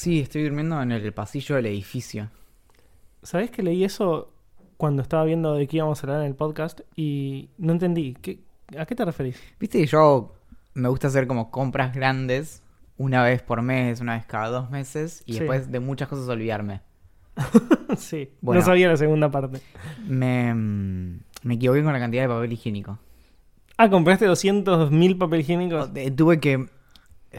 Sí, estoy durmiendo en el pasillo del edificio. ¿Sabés que leí eso cuando estaba viendo de qué íbamos a hablar en el podcast y no entendí? ¿Qué, ¿A qué te referís? Viste que yo me gusta hacer como compras grandes una vez por mes, una vez cada dos meses y Sí. después de muchas cosas olvidarme. sí, Bueno. no sabía la segunda parte. Me, mm, me equivoqué con la cantidad de papel higiénico. Ah, compraste 200.000 papel higiénicos. Eh, Tuve que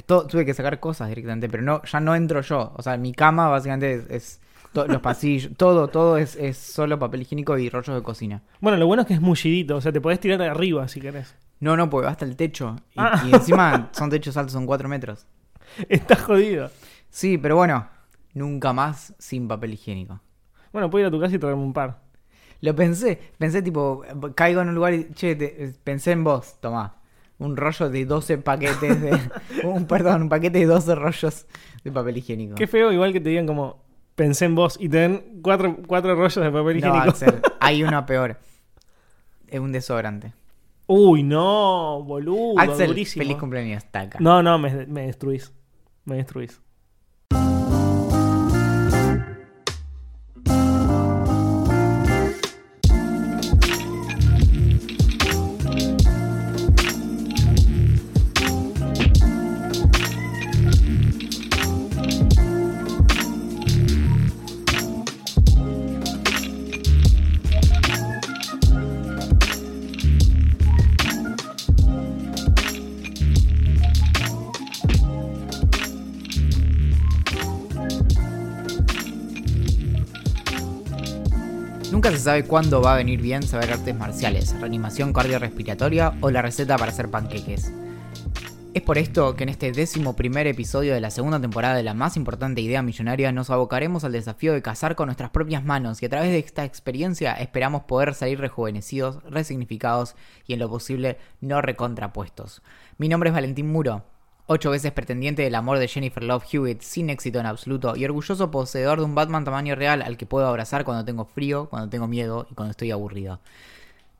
to- tuve que sacar cosas directamente, pero no ya no entro yo. O sea, mi cama básicamente es, es to- los pasillos, todo todo es, es solo papel higiénico y rollos de cocina. Bueno, lo bueno es que es mullidito, o sea, te podés tirar de arriba si querés. No, no, porque va hasta el techo. Y, Ah. y encima son techos altos, son 4 metros. Está jodido. Sí, pero bueno, nunca más sin papel higiénico. Bueno, puedo ir a tu casa y traerme un par. Lo pensé, pensé tipo, caigo en un lugar y, che, te- pensé en vos, tomá. Un rollo de 12 paquetes de... un, perdón, un paquete de 12 rollos de papel higiénico. Qué feo, igual que te digan como, pensé en vos y te den cuatro, cuatro rollos de papel no, higiénico. Axel, hay una peor. Es un desodorante. Uy, no, boludo, Axel, durísimo. feliz cumpleaños, taca. No, no, me, me destruís. Me destruís. Se sabe cuándo va a venir bien saber artes marciales, reanimación cardiorrespiratoria o la receta para hacer panqueques. Es por esto que en este décimo primer episodio de la segunda temporada de la más importante idea millonaria nos abocaremos al desafío de cazar con nuestras propias manos y a través de esta experiencia esperamos poder salir rejuvenecidos, resignificados y en lo posible no recontrapuestos. Mi nombre es Valentín Muro, ocho veces pretendiente del amor de Jennifer Love Hewitt sin éxito en absoluto y orgulloso poseedor de un Batman tamaño real al que puedo abrazar cuando tengo frío, cuando tengo miedo y cuando estoy aburrido.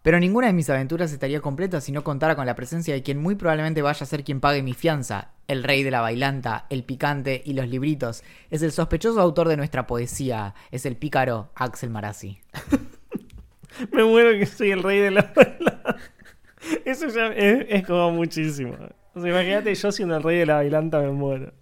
Pero ninguna de mis aventuras estaría completa si no contara con la presencia de quien muy probablemente vaya a ser quien pague mi fianza, el rey de la bailanta, el picante y los libritos. Es el sospechoso autor de nuestra poesía, es el pícaro Axel Marazzi. Me muero que soy el rey de la bailanta. Eso ya es, es como muchísimo. O sea, imagínate yo siendo el rey de la bailanta, me muero.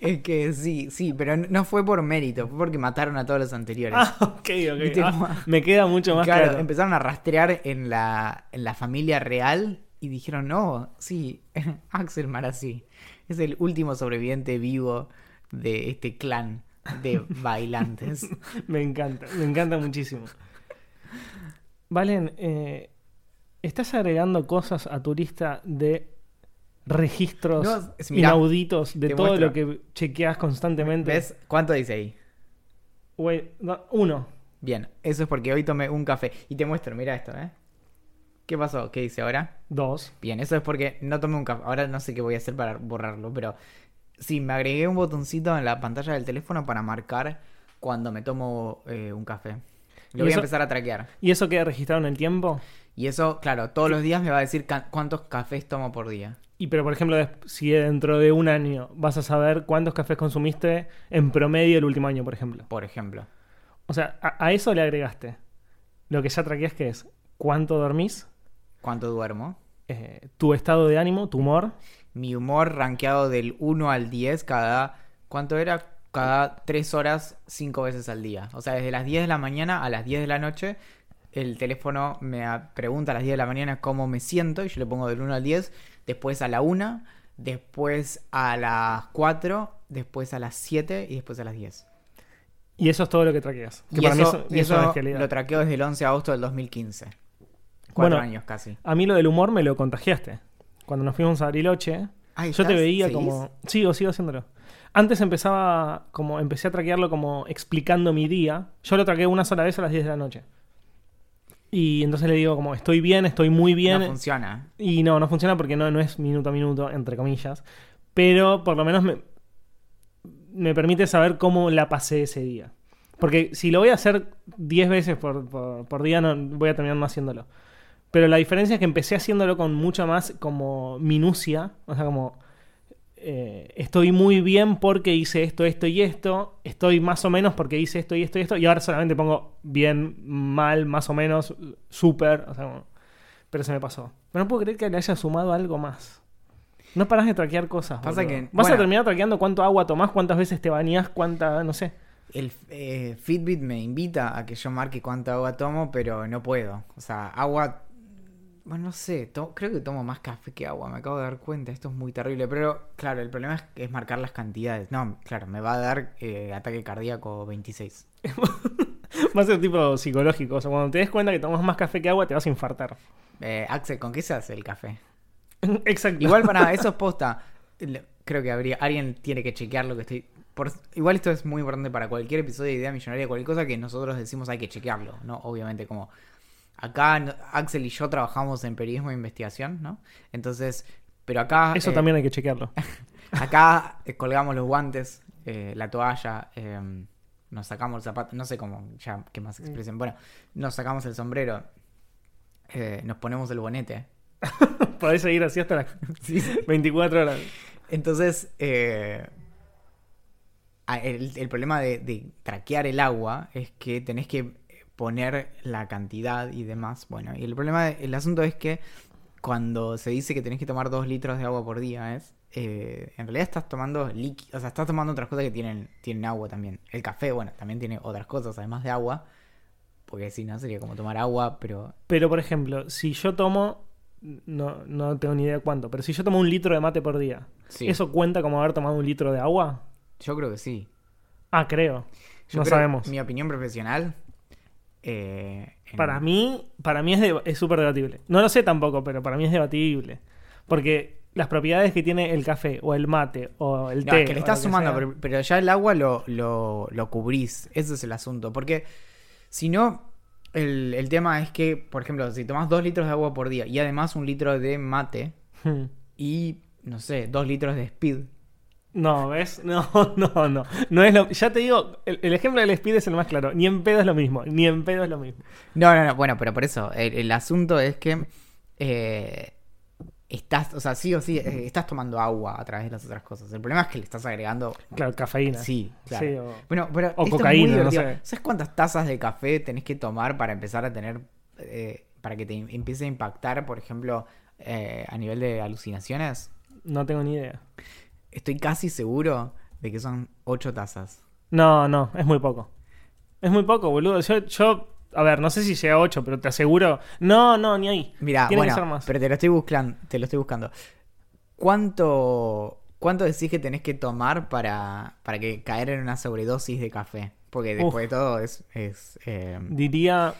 Es que sí, sí, pero no fue por mérito, fue porque mataron a todos los anteriores. Ah, ok, ok. Ah, me queda mucho más claro, claro. empezaron a rastrear en la, en la familia real y dijeron, no, sí, Axel Marazzi es el último sobreviviente vivo de este clan de bailantes. Me encanta, me encanta muchísimo. Valen, eh, ¿estás agregando cosas a tu lista de registros No, es- mirá, inauditos de todo muestro. lo que chequeas constantemente? ¿Ves? ¿Cuánto dice ahí? No, uno. Bien, eso es porque hoy tomé un café. Y te muestro, mira esto, ¿eh? ¿Qué pasó? ¿Qué dice ahora? Dos. Bien, eso es porque no tomé un café. Ahora no sé qué voy a hacer para borrarlo, pero sí, me agregué un botoncito en la pantalla del teléfono para marcar cuando me tomo eh, un café. ¿Y Lo voy eso- a empezar a traquear. ¿Y eso queda registrado en el tiempo? Y eso, claro, todos los días me va a decir cuántos cafés tomo por día. Y pero, por ejemplo, si dentro de un año vas a saber cuántos cafés consumiste en promedio el último año, por ejemplo. Por ejemplo. O sea, a, a eso le agregaste. Lo que ya traqueas que es cuánto dormís, ¿Cuánto duermo? eh, tu estado de ánimo, tu humor, Mi humor rankeado del 1 al 10 cada... ¿Cuánto era? Cada 3 horas, 5 veces al día. O sea, desde las 10 de la mañana a las 10 de la noche, el teléfono me pregunta a las 10 de la mañana cómo me siento y yo le pongo del 1 al 10, después a la 1, después a las 4, después a las 7 y después a las 10. y eso es todo lo que traqueas. Que Y para mí eso, y genialidad. lo traqueo desde el 11 de agosto del 2015. Cuatro Bueno, años casi. A mí lo del humor me lo contagiaste. Cuando nos fuimos a Bariloche, Ahí yo te veía ¿seguís? como... Sigo, sigo haciéndolo. Antes empezaba como... Empecé a traquearlo como explicando mi día. Yo lo traqué una sola vez a las 10 de la noche. Y entonces le digo como, estoy bien, estoy muy bien. No funciona. Y no, no funciona porque no, no es minuto a minuto, entre comillas. Pero por lo menos me, me permite saber cómo la pasé ese día. Porque si lo voy a hacer 10 veces por, por- por día, no, voy a terminar no haciéndolo. Pero la diferencia es que empecé haciéndolo con mucha más como minucia. O sea, como eh, estoy muy bien porque hice esto, esto y esto, estoy más o menos porque hice esto y esto y esto, y ahora solamente pongo bien, mal, más o menos, súper, o sea, pero se me pasó. Pero no puedo creer que le haya sumado algo más. No paras de traquear cosas. Pasa boludo. que- Vas a terminar traqueando cuánto agua tomás, cuántas veces te bañás, cuánta, no sé. El eh, Fitbit me invita a que yo marque cuánta agua tomo, pero no puedo. O sea, agua. Bueno, no sé, creo que tomo más café que agua, me acabo de dar cuenta, esto es muy terrible. Pero claro, el problema es, es marcar las cantidades. No, claro, me va a dar eh, ataque cardíaco 26. Va a ser tipo psicológico. O sea, cuando te des cuenta que tomas más café que agua, te vas a infartar. Eh, Axel, ¿con qué se hace el café? Exacto. Igual para eso es posta. Creo que habría alguien tiene que chequear lo que estoy. Por, igual esto es muy importante para cualquier episodio de idea millonaria, cualquier cosa que nosotros decimos hay que chequearlo, ¿no? Obviamente como acá Axel y yo trabajamos en periodismo de investigación, ¿no? Entonces, pero acá Eso eh, también hay que chequearlo. acá eh, colgamos los guantes, eh, la toalla, eh, nos sacamos el zapato, no sé cómo, ya qué más expresión. Bueno, nos sacamos el sombrero, eh, nos ponemos el bonete. Podés seguir así hasta las Sí, sí. 24 horas. Entonces, eh, el problema de, de traquear el agua es que tenés que poner la cantidad y demás. Bueno, y el problema, el asunto es que cuando se dice que tenés que tomar dos litros de agua por día, es eh, en realidad estás tomando líquido, o sea, estás tomando otras cosas que tienen, tienen agua también. El café, bueno, también tiene otras cosas además de agua, porque si no sería como tomar agua, pero Pero, por ejemplo, si yo tomo, no, no tengo ni idea cuánto, pero si yo tomo un litro de mate por día, sí, ¿eso cuenta como haber tomado un litro de agua? yo creo que sí. Ah, creo. Yo no creo- sabemos. Mi opinión profesional. Eh, en- Para mí, para mí es de- súper debatible. No lo sé tampoco, pero para mí es debatible. Porque las propiedades que tiene el café o el mate o el No, té. es que le estás sumando, pero, pero ya el agua lo, lo, lo cubrís. Ese es el asunto. Porque si no, el, el tema es que, por ejemplo, si tomas dos litros de agua por día y además un litro de mate Hmm. y, no sé, dos litros de speed. No, ¿ves? No, no, no. No es lo... Ya te digo, el, el ejemplo del speed es el más claro. Ni en pedo es lo mismo. Ni en pedo es lo mismo. No, no, no, bueno, pero por eso, el, el asunto es que eh, estás, o sea, sí o sí, eh, estás tomando agua a través de las otras cosas. El problema es que le estás agregando... Claro, cafeína. Sí, claro. Sí, o- Bueno, pero O esto es muy cocaína, no sé. ¿Sabes cuántas tazas de café tenés que tomar para empezar a tener, eh, para que te em- empiece a impactar, por ejemplo, eh, a nivel de alucinaciones? No tengo ni idea. Estoy casi seguro de que son ocho tazas. No, no, es muy poco. Es muy poco, boludo. Yo, yo a ver, no sé si llega a 8, pero te aseguro. No, no, ni ahí. Mira, que bueno, ser más. pero te lo estoy buscando, te lo estoy buscando. ¿Cuánto, cuánto decís que tenés que tomar para, para que caer en una sobredosis de café? Porque después Uf. de todo es, es eh, Diría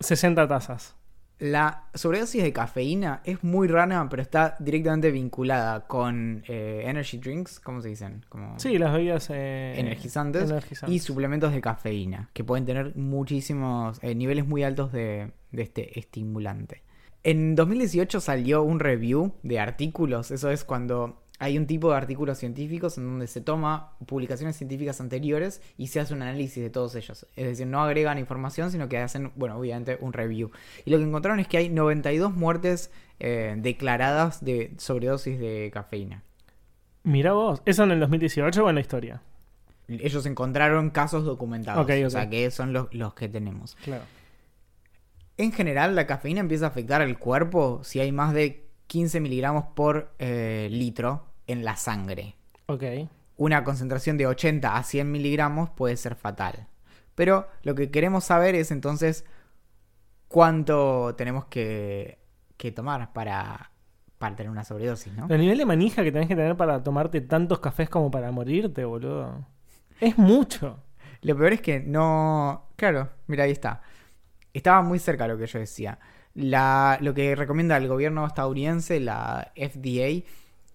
60 tazas. La sobredosis de cafeína es muy rara, pero está directamente vinculada con eh, energy drinks, ¿cómo se dicen? Como Sí, las bebidas eh, energizantes, energizantes. y suplementos de cafeína, que pueden tener muchísimos eh, niveles muy altos de, de este estimulante. En 2018 salió un review de artículos, eso es cuando hay un tipo de artículos científicos en donde se toma publicaciones científicas anteriores y se hace un análisis de todos ellos. Es decir, no agregan información, sino que hacen, bueno, obviamente un review. Y lo que encontraron es que hay 92 muertes eh, declaradas de sobredosis de cafeína. Mirá vos, ¿eso en el 2018 o en la historia? Ellos encontraron casos documentados, Ok, o ok. sea que son los, los que tenemos. Claro. En general, la cafeína empieza a afectar al cuerpo si hay más de 15 miligramos por eh, litro en la sangre. Ok. Una concentración de 80 a 100 miligramos puede ser fatal. Pero lo que queremos saber es entonces cuánto tenemos que, que tomar para, para tener una sobredosis, ¿no? El nivel de manija que tenés que tener para tomarte tantos cafés como para morirte, boludo. Es mucho. Lo peor es que no... Claro, mira, ahí está. Estaba muy cerca lo que yo decía. La, lo que recomienda el gobierno estadounidense, la FDA,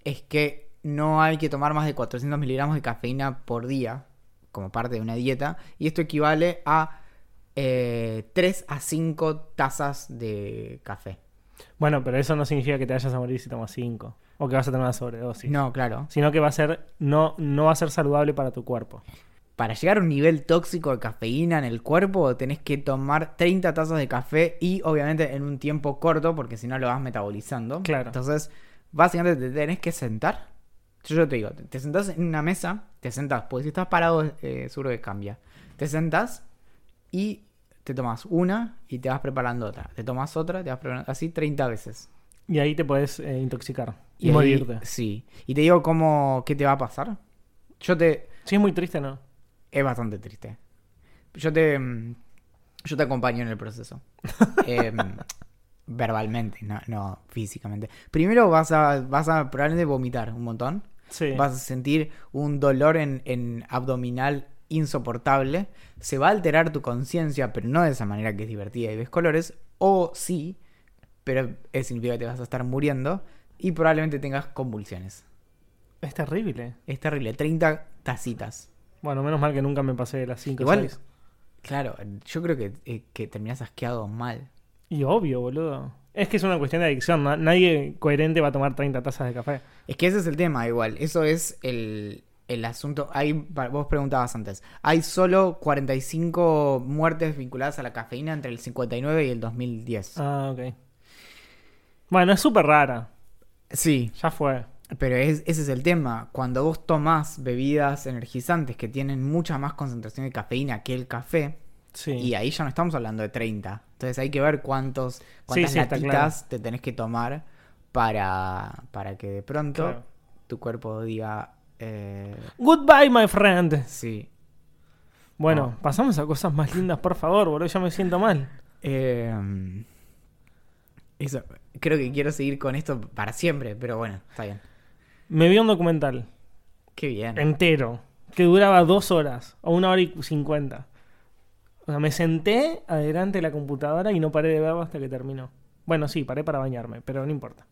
es que no hay que tomar más de 400 miligramos de cafeína por día como parte de una dieta. Y esto equivale a eh, 3 a 5 tazas de café. Bueno, pero eso no significa que te vayas a morir si tomas 5. O que vas a tener una sobredosis. No, claro. Sino que va a ser. No, no va a ser saludable para tu cuerpo. Para llegar a un nivel tóxico de cafeína en el cuerpo, tenés que tomar 30 tazas de café y obviamente en un tiempo corto, porque si no lo vas metabolizando. Claro. Entonces, básicamente te tenés que sentar Yo, yo te digo, te, sentás en una mesa, te sentás, porque si estás parado, eh, seguro que cambia. Te sentás y te tomas una y te vas preparando otra. Te tomas otra, te vas preparando así 30 veces. Y ahí te puedes eh, intoxicar y, ahí- morirte. Sí. Y te digo cómo, qué te va a pasar. Yo te... Sí, es muy triste, ¿no? Es bastante triste. Yo te... mm, Yo te acompaño en el proceso. Em, verbalmente, no, no físicamente. Primero vas a, vas a probablemente vomitar un montón. Sí. Vas a sentir un dolor en, en abdominal insoportable. Se va a alterar tu conciencia, pero no de esa manera que es divertida y ves colores. O sí, pero eso significa que te vas a estar muriendo. Y probablemente tengas convulsiones. Es terrible. Es terrible. 30 tacitas. Bueno, menos mal que nunca me pasé de las 5 o Igual- 6. Claro, yo creo que, eh, que terminás asqueado mal. Y obvio, boludo. Es que es una cuestión de adicción. na- Nadie coherente va a tomar 30 tazas de café. Es que ese es el tema, igual. Eso es el, el asunto. Hay, vos preguntabas antes. Hay solo 45 muertes vinculadas a la cafeína entre el 59 y el 2010. Ah, ok. Bueno, es súper rara. Sí, Ya fue. pero es- ese es el tema. Cuando vos tomás bebidas energizantes que tienen mucha más concentración de cafeína que el café, Sí. y ahí ya no estamos hablando de 30. Entonces hay que ver cuántos, cuántas sí, latitas te tenés que tomar para, para que de pronto Claro. tu cuerpo diga... eh, Goodbye, my friend. sí. Bueno, pasamos a cosas más lindas, por favor, boludo. Ya me siento mal. Eh, eso, creo que quiero seguir con esto para siempre, pero bueno, está bien. Me vi un documental Qué bien. entero que duraba dos horas o una hora y cincuenta. O sea, me senté adelante de la computadora y no paré de verlo hasta que terminó. Bueno, sí, paré para bañarme, pero no importa.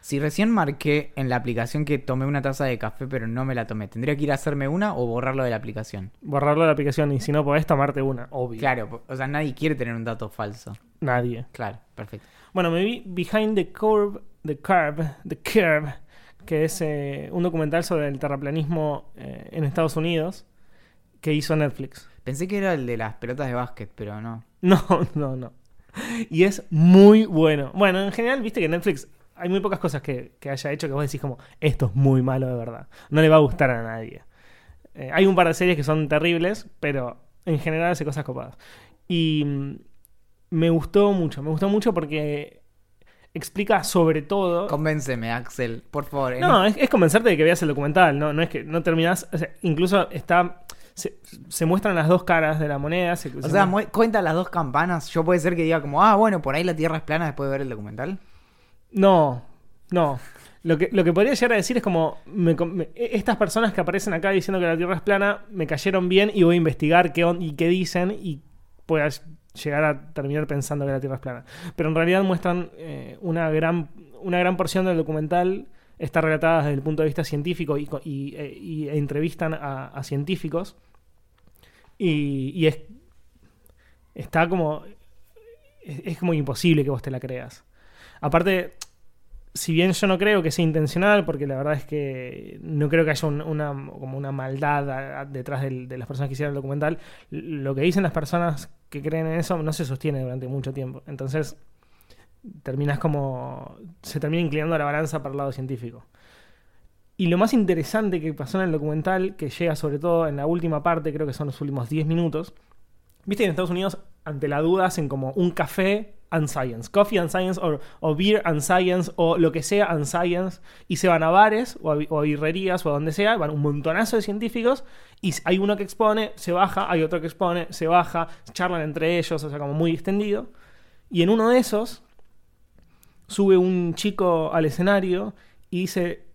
Si recién marqué en la aplicación que tomé una taza de café, pero no me la tomé, ¿tendría que ir a hacerme una o borrarlo de la aplicación? Borrarlo de la aplicación y si no podés tomarte una, obvio. Claro, o sea, nadie quiere tener un dato falso. Nadie. Claro, perfecto. Bueno, me vi Behind the Curve, The Curve, The Curve, que es eh, un documental sobre el terraplanismo eh, en Estados Unidos que hizo Netflix. Pensé que era el de las pelotas de básquet, pero no. No, no, no. Y es muy bueno. Bueno, en general, viste que Netflix hay muy pocas cosas que, que haya hecho que vos decís como, esto es muy malo de verdad. No le va a gustar a nadie. Eh, hay un par de series que son terribles, pero en general hace cosas copadas. Y mm, me gustó mucho, me gustó mucho porque explica sobre todo... Convénceme, Axel, por favor. en No, es, es convencerte de que veas el documental, no, no es que no terminás. o sea, incluso está. Se, se muestran las dos caras de la moneda. se- O se sea, mu- cuenta las dos campanas. Yo puede ser que diga como, ah, bueno, por ahí la Tierra es plana después de ver el documental. no, no. Lo que, lo que podría llegar a decir es como. me com- me- e- estas personas que aparecen acá diciendo que la Tierra es plana me cayeron bien y voy a investigar qué on- y qué dicen y puedas llegar a terminar pensando que la Tierra es plana. Pero en realidad muestran eh, una, gran, una gran porción del documental. Está relatada desde el punto de vista científico y, y- e- y- entrevistan a, científicos. Y, y es. Está como. Es, como imposible que vos te la creas. Aparte, si bien yo no creo que sea intencional, porque la verdad es que no creo que haya un- una, como una maldad detrás de las personas que hicieron el documental, lo que dicen las personas que creen en eso no se sostiene durante mucho tiempo. Entonces, terminas como. se termina inclinando la balanza para el lado científico. Y lo más interesante que pasó en el documental, que llega sobre todo en la última parte, creo que son los últimos 10 minutos. Viste que en Estados Unidos, ante la duda, hacen como un café and science, coffee and science, o, o beer and science, o lo que sea and science, y se van a bares o a, o a birrerías o a donde sea, van un montonazo de científicos, y hay uno que expone, se baja, hay otro que expone, se baja, charlan entre ellos, o sea, como muy extendido. Y en uno de esos, sube un chico al escenario y dice,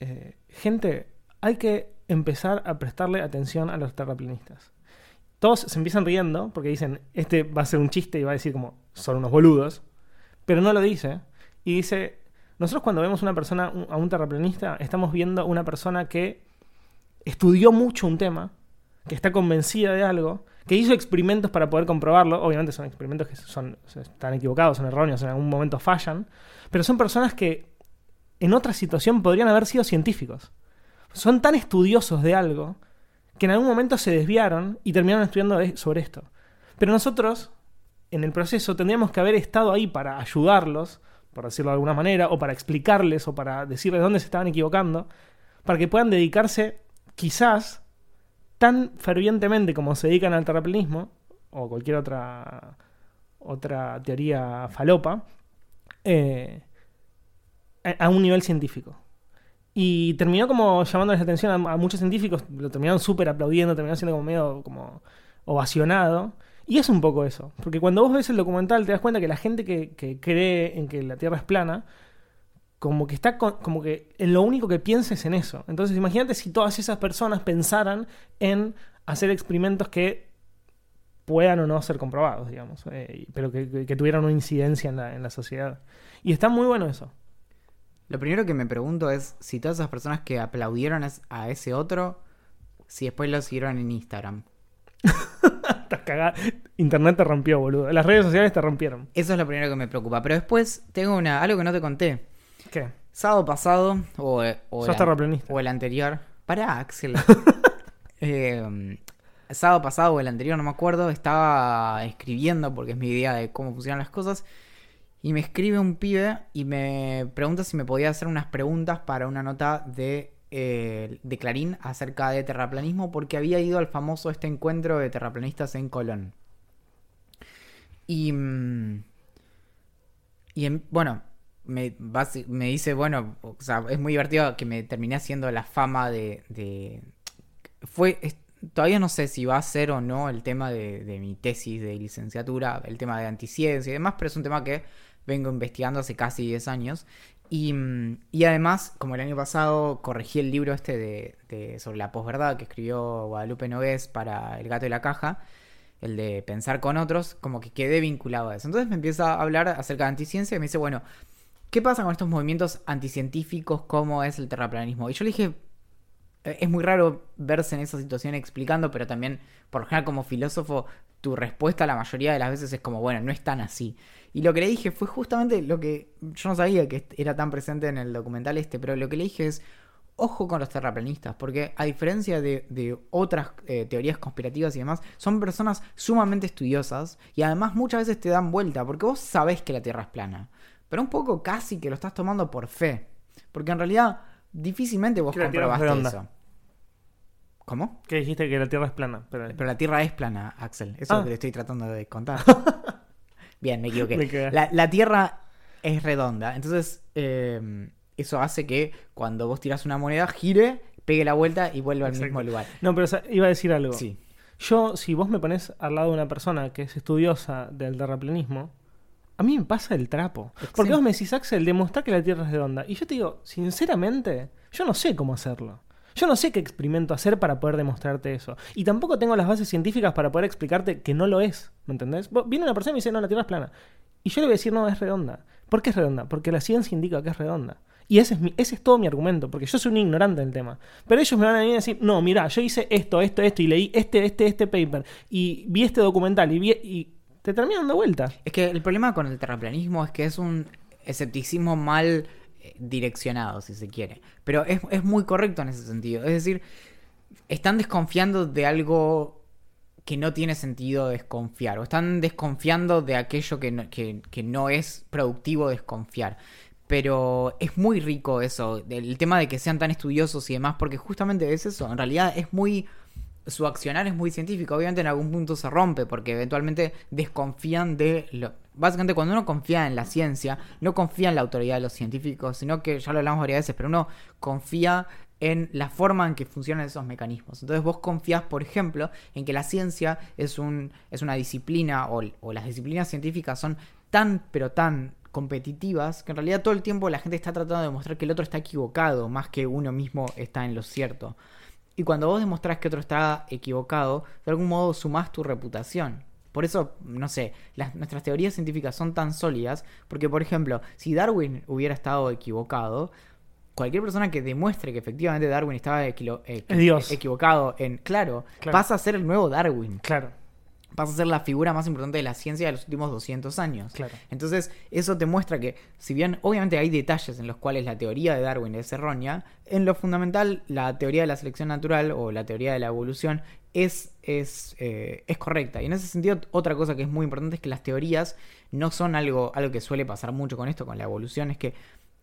eh, gente, hay que empezar a prestarle atención a los terraplanistas. Todos se empiezan riendo porque dicen, este va a ser un chiste y va a decir como, son unos boludos, pero no lo dice. Y dice, nosotros cuando vemos una persona, a un terraplanista, estamos viendo una persona que estudió mucho un tema, que está convencida de algo, que hizo experimentos para poder comprobarlo. Obviamente son experimentos que son, están equivocados, son erróneos, en algún momento fallan, pero son personas que en otra situación podrían haber sido científicos. Son tan estudiosos de algo que en algún momento se desviaron y terminaron estudiando de- sobre esto. Pero nosotros, en el proceso, tendríamos que haber estado ahí para ayudarlos, por decirlo de alguna manera, o para explicarles, o para decirles dónde se estaban equivocando, para que puedan dedicarse quizás tan fervientemente como se dedican al terraplanismo o cualquier otra otra teoría falopa eh, a, un nivel científico. Y terminó como llamando la atención a, muchos científicos, lo terminaron súper aplaudiendo, terminó siendo como medio como ovacionado. Y es un poco eso, porque cuando vos ves el documental te das cuenta que la gente que cree en que la Tierra es plana, como que está como que lo único que piensa es en eso. Entonces imagínate si todas esas personas pensaran en hacer experimentos que puedan o no ser comprobados, digamos, eh, pero que, tuvieran una incidencia en la, en la sociedad. Y está muy bueno eso. Lo primero que me pregunto es si todas esas personas que aplaudieron a ese otro, si después lo siguieron en Instagram. Estás cagada. Internet te rompió, boludo. Las redes sociales te rompieron. Eso es lo primero que me preocupa. Pero después tengo una algo que no te conté. ¿Qué? Sábado pasado, o, o, el, o el anterior. Pará, Axel. eh, sábado pasado o el anterior, no me acuerdo, estaba escribiendo porque es mi idea de cómo funcionan las cosas. Y me escribe un pibe y me pregunta si me podía hacer unas preguntas para una nota de, eh, de Clarín acerca de terraplanismo porque había ido al famoso este encuentro de terraplanistas en Colón. Y, mm, y bueno, me, me dice, bueno, o sea, es muy divertido que me terminé haciendo la fama de... de fue todavía no sé si va a ser o no el tema de, mi tesis de licenciatura, el tema de anticiencia y demás, pero es un tema que vengo investigando hace casi 10 años. Y, además, como el año pasado corregí el libro este de, sobre la posverdad que escribió Guadalupe Nogués para El gato y la caja, el de pensar con otros, como que quedé vinculado a eso. Entonces me empieza a hablar acerca de anticiencia y me dice, bueno, ¿qué pasa con estos movimientos anticientíficos? ¿Cómo es el terraplanismo? Y yo le dije, eh, es muy raro verse en esa situación explicando, pero también, por lo general, como filósofo, tu respuesta la mayoría de las veces es como, bueno, no es tan así. Y lo que le dije fue justamente lo que yo no sabía que era tan presente en el documental este, pero lo que le dije es, ojo con los terraplanistas, porque a diferencia de, otras eh, teorías conspirativas y demás, son personas sumamente estudiosas y además muchas veces te dan vuelta, porque vos sabés que la Tierra es plana, pero un poco casi que lo estás tomando por fe, porque en realidad difícilmente vos comprobaste eso. ¿Cómo? Que dijiste que la Tierra es plana. Pero, la Tierra es plana, Axel. Eso es lo ah. que te estoy tratando de contar. Bien, me equivoqué. la, Tierra es redonda. Entonces, eh, eso hace que cuando vos tiras una moneda, gire, pegue la vuelta y vuelva al mismo lugar. No, pero iba a decir algo. Sí. Yo, si vos me pones al lado de una persona que es estudiosa del terraplanismo, a mí me pasa el trapo. Porque vos me decís, Axel, demostrar que la Tierra es redonda. Y yo te digo, sinceramente, yo no sé cómo hacerlo. Yo no sé qué experimento hacer para poder demostrarte eso. Y tampoco tengo las bases científicas para poder explicarte que no lo es. ¿Me entendés? Viene una persona y me dice, no, la Tierra es plana. Y yo le voy a decir, no, es redonda. ¿Por qué es redonda? Porque la ciencia indica que es redonda. Y ese es, mi, ese es todo mi argumento, porque yo soy un ignorante del tema. Pero ellos me van a venir a decir, no, mira, yo hice esto, esto, esto, y leí este, este, este paper, y vi este documental, y vi, y te terminan dando vuelta. Es que el problema con el terraplanismo es que es un escepticismo mal direccionado, si se quiere. Pero es, muy correcto en ese sentido. Es decir, están desconfiando de algo que no tiene sentido desconfiar. O están desconfiando de aquello que no, que, no es productivo desconfiar. Pero es muy rico eso, el tema de que sean tan estudiosos y demás, porque justamente es eso. En realidad es muy su accionar es muy científico. Obviamente en algún punto se rompe porque eventualmente desconfían de lo, básicamente cuando uno confía en la ciencia, no confía en la autoridad de los científicos, sino que ya lo hablamos varias veces, pero uno confía en la forma en que funcionan esos mecanismos. Entonces vos confías, por ejemplo, en que la ciencia es, un, es una disciplina o, o las disciplinas científicas son tan, pero tan competitivas que en realidad todo el tiempo la gente está tratando de demostrar que el otro está equivocado más que uno mismo está en lo cierto. Y cuando vos demostrás que otro está equivocado, de algún modo sumás tu reputación. Por eso, no sé, las, nuestras teorías científicas son tan sólidas, porque por ejemplo, si Darwin hubiera estado equivocado, cualquier persona que demuestre que efectivamente Darwin estaba equivocado en, claro, pasa a ser el nuevo Darwin. Claro pasa a ser la figura más importante de la ciencia de los últimos 200 años. Entonces, eso te muestra que, si bien obviamente hay detalles en los cuales la teoría de Darwin es errónea, en lo fundamental, la teoría de la selección natural o la teoría de la evolución es, es, eh, es correcta. Y en ese sentido, otra cosa que es muy importante es que las teorías no son algo, algo que suele pasar mucho con esto, con la evolución, es que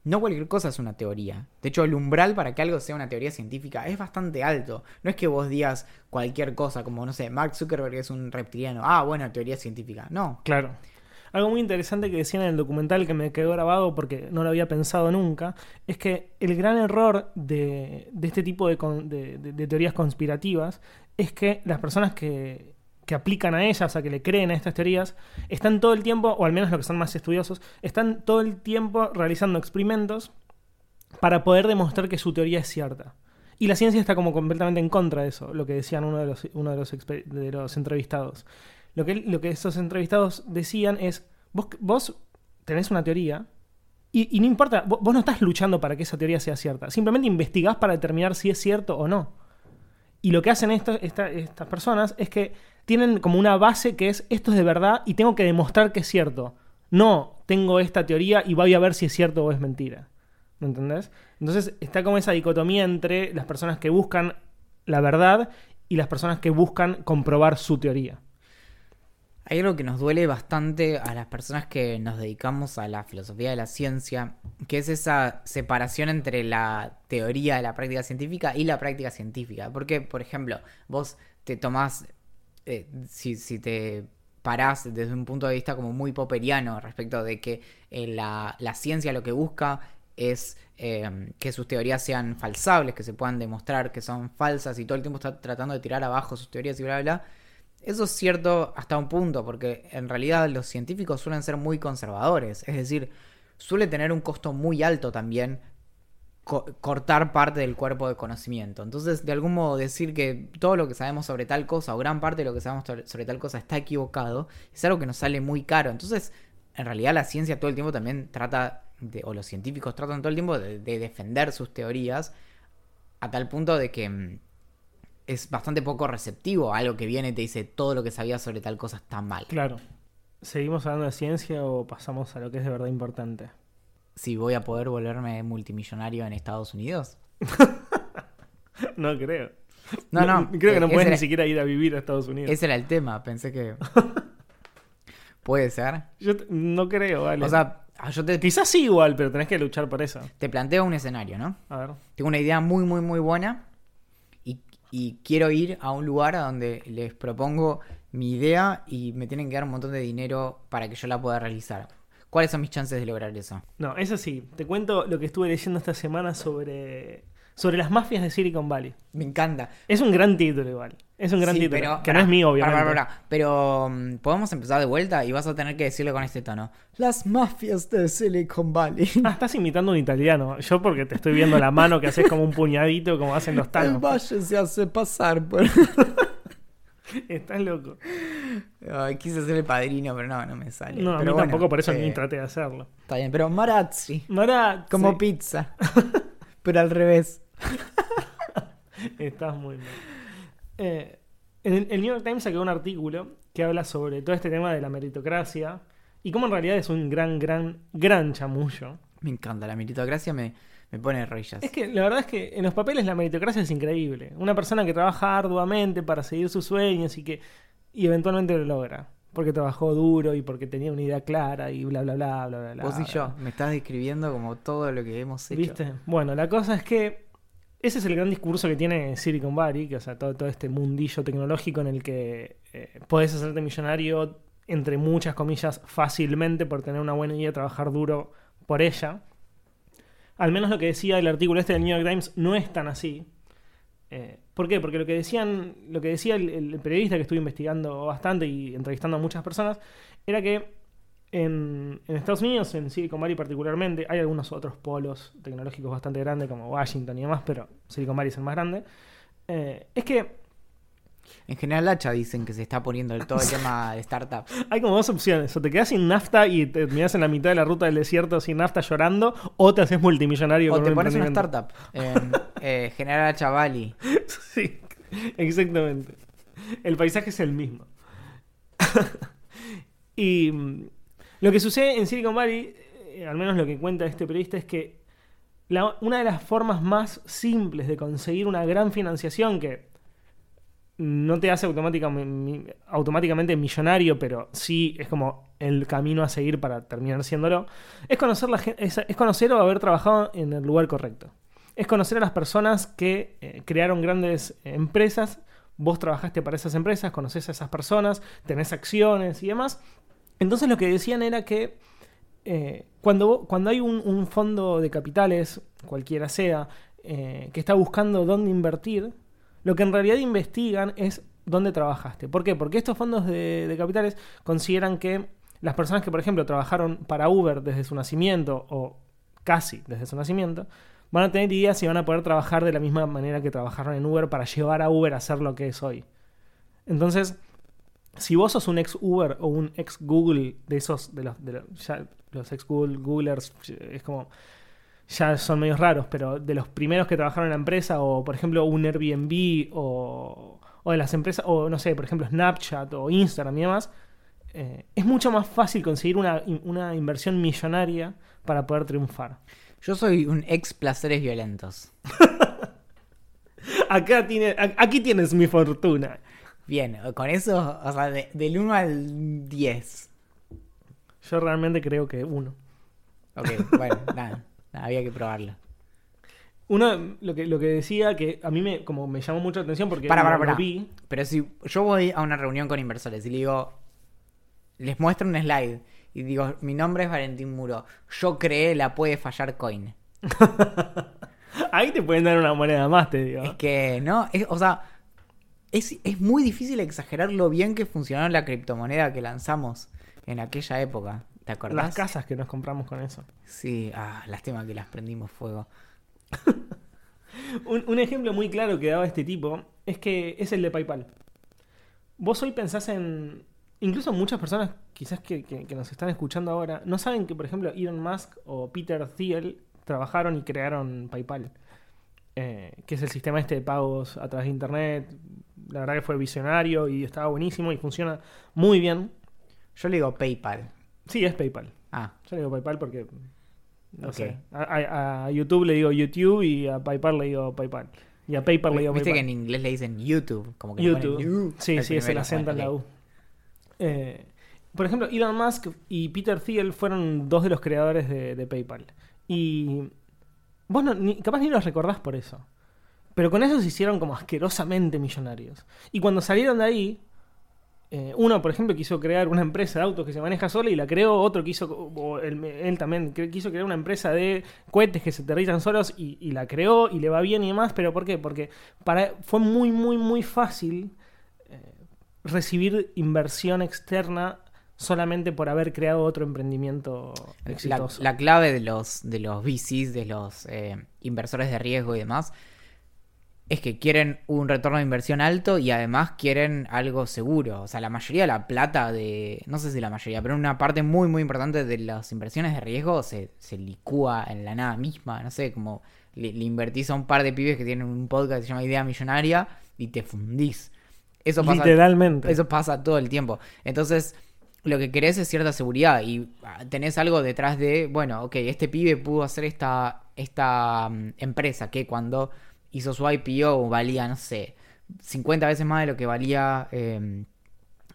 no cualquier cosa es una teoría. De hecho, el umbral para que algo sea una teoría científica es bastante alto. No es que vos digas cualquier cosa, como, no sé, Mark Zuckerberg es un reptiliano. Ah, bueno, teoría científica. No. Claro. Algo muy interesante que decían en el documental que me quedó grabado porque no lo había pensado nunca, es que el gran error de, este tipo de teorías conspirativas es que las personas que, que aplican a ellas, sea, que le creen a estas teorías, están todo el tiempo, o al menos los que son más estudiosos, están todo el tiempo realizando experimentos para poder demostrar que su teoría es cierta. Y la ciencia está como completamente en contra de eso, lo que decían uno de los, uno de los, de los entrevistados. Lo que, lo que esos entrevistados decían es, vos, vos tenés una teoría y, no importa, vos, no estás luchando para que esa teoría sea cierta, simplemente investigás para determinar si es cierto o no. Y lo que hacen estas personas es que tienen como una base que es esto es de verdad y tengo que demostrar que es cierto. No, tengo esta teoría y voy a ver si es cierto o es mentira. ¿Me entendés? Entonces está como esa dicotomía entre las personas que buscan la verdad y las personas que buscan comprobar su teoría. Hay algo que nos duele bastante a las personas que nos dedicamos a la filosofía de la ciencia, que es esa separación entre la teoría de la práctica científica y la práctica científica. Porque, por ejemplo, vos te tomás, eh, si, si te parás desde un punto de vista como muy popperiano respecto de que eh, la, la ciencia lo que busca es eh, que sus teorías sean falsables, que se puedan demostrar que son falsas y todo el tiempo está tratando de tirar abajo sus teorías y bla, bla, bla. Eso es cierto hasta un punto, porque en realidad los científicos suelen ser muy conservadores, es decir, suele tener un costo muy alto también co- cortar parte del cuerpo de conocimiento. Entonces, de algún modo decir que todo lo que sabemos sobre tal cosa o gran parte de lo que sabemos sobre- tal cosa está equivocado es algo que nos sale muy caro. Entonces, en realidad la ciencia todo el tiempo también trata, o los científicos tratan todo el tiempo de, de defender sus teorías a tal punto de que mm, es bastante poco receptivo a algo que viene y te dice todo lo que sabías sobre tal cosa está mal. Claro. ¿Seguimos hablando de ciencia o pasamos a lo que es de verdad importante? Si voy a poder volverme multimillonario en Estados Unidos. no creo. No, no. Creo que no eh, puedes ni era- siquiera ir a vivir a Estados Unidos. Ese era el tema, pensé que... Puede ser. Yo no creo, vale. O sea, ah, yo te, quizás sí igual, pero tenés que luchar por eso. te planteo un escenario, ¿no? A ver. Tengo una idea muy, muy, muy buena y, y quiero ir a un lugar a donde les propongo mi idea y me tienen que dar un montón de dinero para que yo la pueda realizar. ¿Cuáles son mis chances de lograr eso? No, eso sí. Te cuento lo que estuve leyendo esta semana sobre, sobre las mafias de Silicon Valley. Me encanta. Es un gran título igual. Es un gran Sí, título. pero- que no es mío, obviamente. Pero mm, podemos empezar de vuelta y vas a tener que decirlo con este tono. Las mafias de Silicon Valley. Ah, estás imitando un italiano. Yo porque te estoy viendo la mano que haces como un puñadito, como hacen los El tanos. valle se hace pasar por... Estás loco. Ay, quise ser el padrino, pero no, no me sale. No, a mí bueno, tampoco, por eso eh, ni traté de hacerlo. Está bien, pero Marazzi. Mara, Como pizza. pero al revés. estás muy mal. Eh, en el New York Times sacó un artículo que habla sobre todo este tema de la meritocracia y cómo en realidad es un gran, gran, gran chamullo. Me encanta, la meritocracia me, me pone rodillas. Es que la verdad es que en los papeles la meritocracia es increíble. Una persona que trabaja arduamente para seguir sus sueños y que y eventualmente lo logra. Porque trabajó duro y porque tenía una idea clara y bla, bla, bla, bla, bla. bla, Vos y bla. yo, me estás describiendo como todo lo que hemos hecho. ¿Viste? Bueno, la cosa es que ese es el gran discurso que tiene Silicon Valley, que o sea, todo, todo este mundillo tecnológico en el que eh, podés hacerte millonario, entre muchas comillas, fácilmente por tener una buena idea, trabajar duro por ella. Al menos lo que decía el artículo este del New York Times no es tan así. Eh, ¿Por qué? Porque lo que decían, lo que decía el, periodista que estuve investigando bastante y entrevistando a muchas personas, era que en, en Estados Unidos, en Silicon Valley particularmente, hay algunos otros polos tecnológicos bastante grandes como Washington y demás, pero Silicon Valley es el más grande. eh, es que En general, Hacha dicen que se está poniendo el, todo el tema de startups. hay como dos opciones. O te quedas sin nafta y te terminas en la mitad de la ruta del desierto sin nafta llorando, o te haces multimillonario O con te un pones una startup. Eh, General Hacha Valley. Sí, exactamente. El paisaje es el mismo. y mm, lo que sucede en Silicon Valley, eh, al menos lo que cuenta este periodista, es que la- una de las formas más simples de conseguir una gran financiación, que no te hace automáticamente, millonario, pero sí es como el camino a seguir para terminar siéndolo, es conocer, la, es, es conocer o haber trabajado en el lugar correcto. Es conocer a las personas que eh, crearon grandes empresas, vos trabajaste para esas empresas, conoces a esas personas, tenés acciones y demás. Entonces lo que decían era que eh, cuando, cuando hay un, un fondo de capitales, cualquiera sea, eh, que está buscando dónde invertir, lo que en realidad investigan es dónde trabajaste. ¿Por qué? Porque estos fondos de, capitales consideran que las personas que, por ejemplo, trabajaron para Uber desde su nacimiento o casi desde su nacimiento, van a tener ideas y van a poder trabajar de la misma manera que trabajaron en Uber para llevar a Uber a ser lo que es hoy. Entonces, si vos sos un ex Uber o un ex Google de esos, de los, los ex Google, Googlers, es como, ya son medios raros, pero de los primeros que trabajaron en la empresa, o por ejemplo un Airbnb, o, o de las empresas, o no sé, por ejemplo Snapchat o Instagram y demás, eh, es mucho más fácil conseguir una, una inversión millonaria para poder triunfar. Yo soy un ex placeres violentos. Acá tiene, aquí tienes mi fortuna. Bien, con eso, o sea, de- del 1 al 10. Yo realmente creo que uno. Ok, bueno, nada, había que probarlo. Uno, lo que, lo que decía que a mí me, como me llamó mucho la atención porque Para, para, para. vi. Pero si yo voy a una reunión con inversores y le digo, les muestro un slide y digo, mi nombre es Valentín Muro, yo creé la puede fallar coin. Ahí te pueden dar una moneda más, te digo. Es que, ¿no? Es, o sea, es, es muy difícil exagerar lo bien que funcionó la criptomoneda que lanzamos en aquella época. ¿Te acordás? Las casas que nos compramos con eso. Sí, ah, lástima que las prendimos fuego. Un, un ejemplo muy claro que daba este tipo es que es el de PayPal. Vos hoy pensás en. Incluso muchas personas, quizás que, que- que nos están escuchando ahora, no saben que, por ejemplo, Elon Musk o Peter Thiel trabajaron y crearon PayPal. Eh, que es el sistema este de pagos a través de internet. La verdad que fue visionario y estaba buenísimo y funciona muy bien. Yo le digo PayPal. Sí, es PayPal. Ah, Yo le digo PayPal porque. No sé. A, a- a YouTube le digo YouTube y a PayPal le digo PayPal. Y a PayPal le digo viste que PayPal. en inglés le dicen YouTube, como que le YouTube. Sí, sí, es el acento en la U. Eh, por ejemplo, Elon Musk y Peter Thiel fueron dos de los creadores de, de PayPal. Y vos no- ni- capaz ni los recordás por eso. Pero con eso se hicieron como asquerosamente millonarios. Y cuando salieron de ahí, eh, uno, por ejemplo, quiso crear una empresa de autos que se maneja sola y la creó. Otro quiso, o él, él también quiso crear una empresa de cohetes que se aterrizan solos y, y la creó y le va bien y demás. ¿Pero por qué? Porque para, fue muy, muy, muy fácil eh, recibir inversión externa solamente por haber creado otro emprendimiento La, exitoso. la clave de los, de los VCs, de los eh, inversores de riesgo y demás, es que quieren un retorno de inversión alto y además quieren algo seguro. O sea, la mayoría de la plata de, no sé si la mayoría, pero una parte muy, muy importante de las inversiones de riesgo se, se licúa en la nada misma. No sé, como le, le invertís a un par de pibes que tienen un podcast que se llama Idea Millonaria y te fundís. Eso pasa Literalmente. eso pasa todo el tiempo. Entonces, lo que querés es cierta seguridad y ah, tenés algo detrás de, bueno, ok, este pibe pudo hacer esta, esta mm, empresa que cuando hizo su IPO valía, no sé, 50 veces más de lo que valía eh,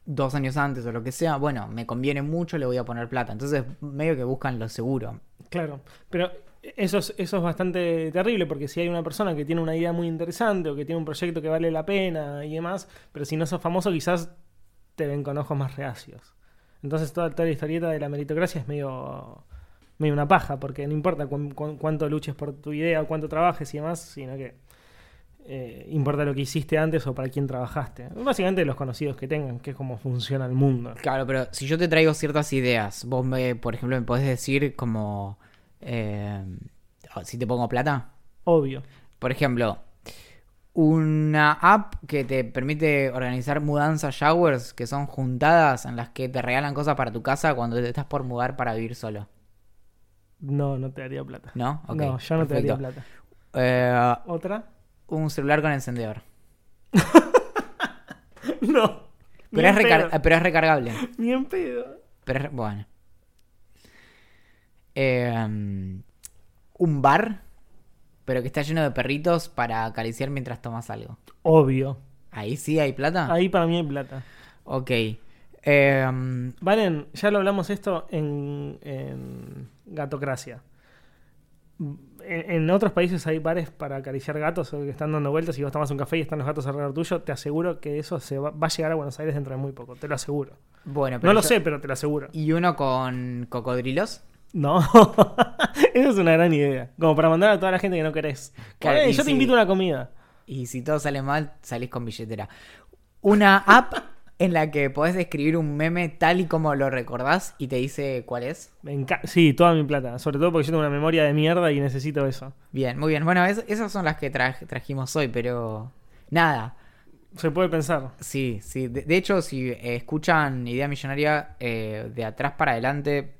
dos años antes o lo que sea. Bueno, me conviene mucho, le voy a poner plata. Entonces, medio que buscan lo seguro. Claro, pero eso es, eso es bastante terrible porque si hay una persona que tiene una idea muy interesante o que tiene un proyecto que vale la pena y demás, pero si no sos famoso quizás te ven con ojos más reacios. Entonces toda, toda la historieta de la meritocracia es medio, medio una paja porque no importa cuán- cuán- cuánto luches por tu idea o cuánto trabajes y demás, sino que eh, importa lo que hiciste antes o para quién trabajaste. Básicamente los conocidos que tengan, que es cómo funciona el mundo. Claro, pero si yo te traigo ciertas ideas, vos, me, por ejemplo, me podés decir como... eh, si te pongo plata. Obvio. Por ejemplo, una app que te permite organizar mudanzas showers, que son juntadas en las que te regalan cosas para tu casa cuando te estás por mudar para vivir solo. No, no te daría plata. ¿No? Ok, no, yo no te daría plata. Eh, ¿Otra? Un celular con encendedor. No. Pero es, recar- pero es recargable. Ni en pedo. Pero es- bueno. Eh, un bar, pero que está lleno de perritos para acariciar mientras tomas algo. Obvio. Ahí sí hay plata. Ahí para mí hay plata. Ok. Em, Valen, ya lo hablamos esto en, en Gatocracia. En, en otros países hay bares para acariciar gatos o que están dando vueltas y vos tomas un café y están los gatos alrededor tuyo. Te aseguro que eso se va, va a llegar a Buenos Aires dentro de muy poco. Te lo aseguro. bueno, pero No lo yo- sé, pero te lo aseguro. ¿Y uno con cocodrilos? No, eso es una gran idea. Como para mandar a toda la gente que no querés. Claro, Eh, yo te invito a una comida. Y si todo sale mal, salís con billetera. Una app en la que podés escribir un meme tal y como lo recordás y te dice cuál es. Me sí, toda mi plata. Sobre todo porque yo tengo una memoria de mierda y necesito eso. Bien, muy bien. Bueno, es- esas son las que tra- trajimos hoy, pero nada. Se puede pensar. Sí, sí. De, de hecho, si eh, escuchan Idea Millonaria eh, de atrás para adelante,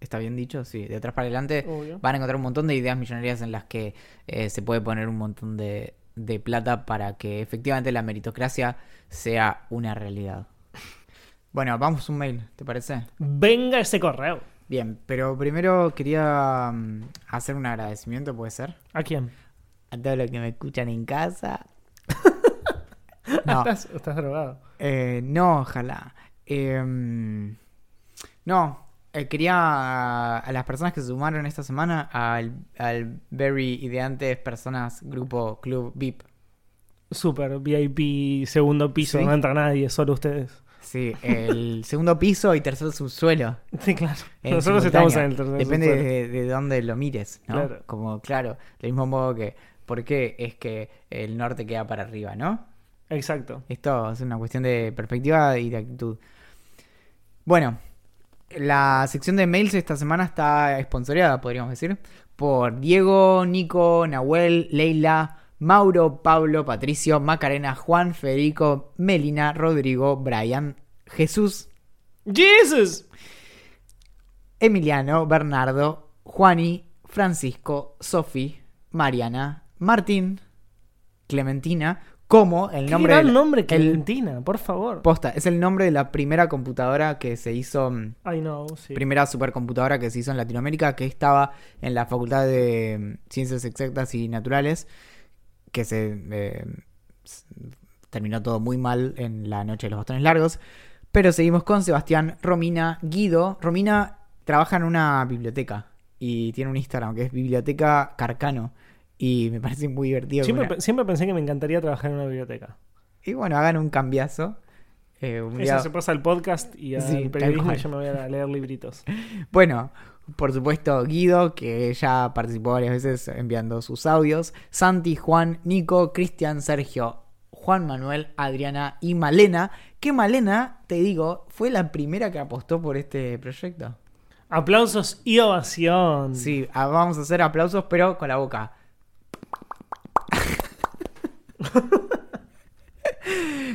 ¿está bien dicho? Sí, de atrás para adelante, Obvio. van a encontrar un montón de ideas millonarias en las que eh, se puede poner un montón de, de plata para que efectivamente la meritocracia sea una realidad. Bueno, vamos un mail, ¿te parece? Venga ese correo. Bien, pero primero quería mm, hacer un agradecimiento, ¿puede ser? ¿A quién? A todos los que me escuchan en casa. No, ¿Estás, estás drogado. eh, no, ojalá. Em, no, eh, quería a las personas que se sumaron esta semana al, al Very Ideantes Personas Grupo Club VIP. Super VIP, segundo piso, Sí. no entra nadie, solo ustedes. Sí, el segundo piso y tercer subsuelo. Sí, claro. Nosotros estamos en el tercer Depende subsuelo. de, de dónde lo mires, ¿no? Claro. Como, claro, del mismo modo que, ¿por qué es que el norte queda para arriba, no? Exacto. Esto es una cuestión de perspectiva y de actitud. Bueno, la sección de mails esta semana está esponsoreada, podríamos decir, por Diego, Nico, Nahuel, Leila, Mauro, Pablo, Patricio, Macarena, Juan, Federico, Melina, Rodrigo, Brian, Jesús, ¡Jesus! Emiliano, Bernardo, Juani, Francisco, Sofi, Mariana, Martín, Clementina, como el Qué nombre gran del- nombre, el- Clementina, por favor. Posta, es el nombre de la primera computadora que se hizo, mm, I know, sí. primera supercomputadora que se hizo en Latinoamérica, que estaba en la Facultad de mm, Ciencias Exactas y Naturales, que se eh, terminó todo muy mal en la noche de los bastones largos. Pero seguimos con Sebastián, Romina, Guido. Romina trabaja en una biblioteca y tiene un Instagram que es Biblioteca Carcano. Y me parece muy divertido. Siempre, una- pe- siempre pensé que me encantaría trabajar en una biblioteca. Y bueno, hagan un cambiazo. Eh, un Eso día- se pasa al podcast y al Sí, periodismo y yo me voy a leer libritos. Bueno, por supuesto, Guido, que ya participó varias veces enviando sus audios. Santi, Juan, Nico, Cristian, Sergio, Juan Manuel, Adriana y Malena. Que Malena, te digo, fue la primera que apostó por este proyecto. Aplausos y ovación. Sí, vamos a hacer aplausos, pero con la boca.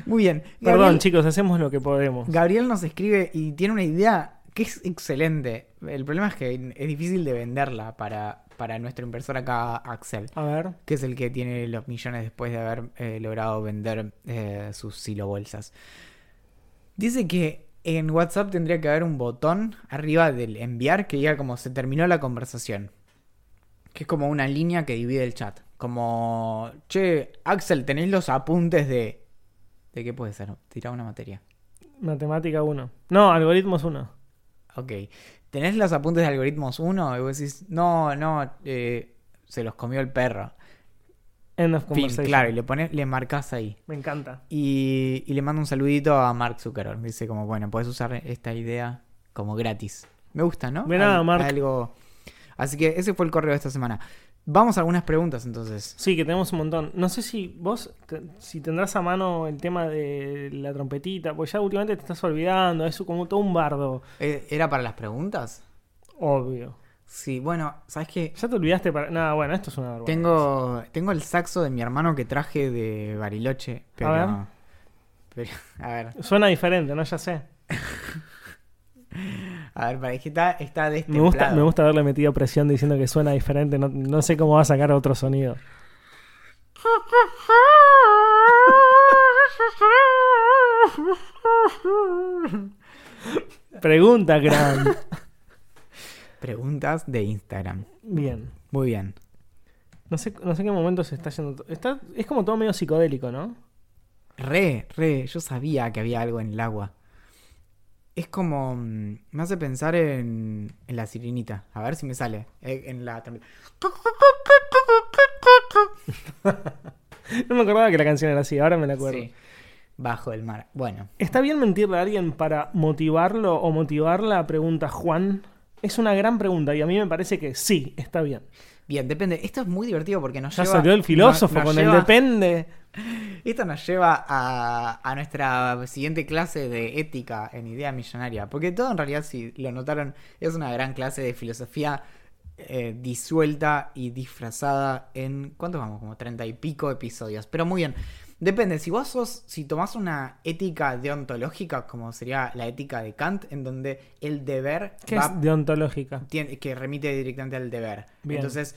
Muy bien. Perdón, Gabriel- chicos, hacemos lo que podemos. Gabriel nos escribe y tiene una idea que es excelente. El problema es que es difícil de venderla para, para nuestro inversor acá, Axel, A ver. que es el que tiene los millones después de haber eh, logrado vender eh, sus silobolsas. Dice que en WhatsApp tendría que haber un botón arriba del enviar que diga como se terminó la conversación. Que es como una línea que divide el chat. Como, che, Axel, ¿tenéis los apuntes de... ¿De qué puede ser? Tirar una materia. Matemática 1. No, algoritmos 1. Ok. ¿Tenés los apuntes de algoritmos 1? Y vos decís, no, no, eh, se los comió el perro. End of Fin, claro, y le pones, le marcas ahí. Me encanta. Y, y le mando un saludito a Mark Zuckerberg. Dice como, bueno, puedes usar esta idea como gratis. Me gusta, ¿no? De nada, Al- Mark. Algo... Así que ese fue el correo de esta semana. Vamos a algunas preguntas entonces. Sí, que tenemos un montón. No sé si vos, te- si tendrás a mano el tema de la trompetita, pues ya últimamente te estás olvidando, es como todo un bardo. Eh, ¿Era para las preguntas? Obvio. Sí, bueno, ¿sabes qué? Ya te olvidaste para. Nada, bueno, esto es una vergüenza. Tengo, tengo el saxo de mi hermano que traje de Bariloche, pero... ver. pero a ver, Suena diferente, ¿no? Ya sé. a ver, que está, de este Me gusta, me gusta haberle metido presión diciendo que suena diferente. No, no sé cómo va a sacar otro sonido. Pregunta, Gran. Preguntas de Instagram. Bien. Muy bien. No sé, no sé qué momento se está yendo. Está, es como todo medio psicodélico, ¿no? Re, re, yo sabía que había algo en el agua. Es como. mm, Me hace pensar en, en la sirenita. A ver si me sale. eh, En la. No me acordaba que la canción era así, ahora me la acuerdo. Sí. Bajo el mar. Bueno. ¿Está bien mentirle a alguien para motivarlo o motivarla? Pregunta Juan. Es una gran pregunta y a mí me parece que sí, está bien. Bien, depende. Esto es muy divertido porque nos Ya lleva. salió el filósofo nos- nos con el depende. Esto nos lleva a, a nuestra siguiente clase de ética en idea millonaria. Porque todo en realidad, si lo notaron, es una gran clase de filosofía eh, disuelta y disfrazada en. ¿Cuántos vamos? Como treinta y pico episodios. Pero muy bien. Depende, si vos sos, si tomás una ética deontológica, como sería la ética de Kant, en donde el deber ¿Qué va es deontológica? tiene- que remite directamente al deber. Bien. Entonces,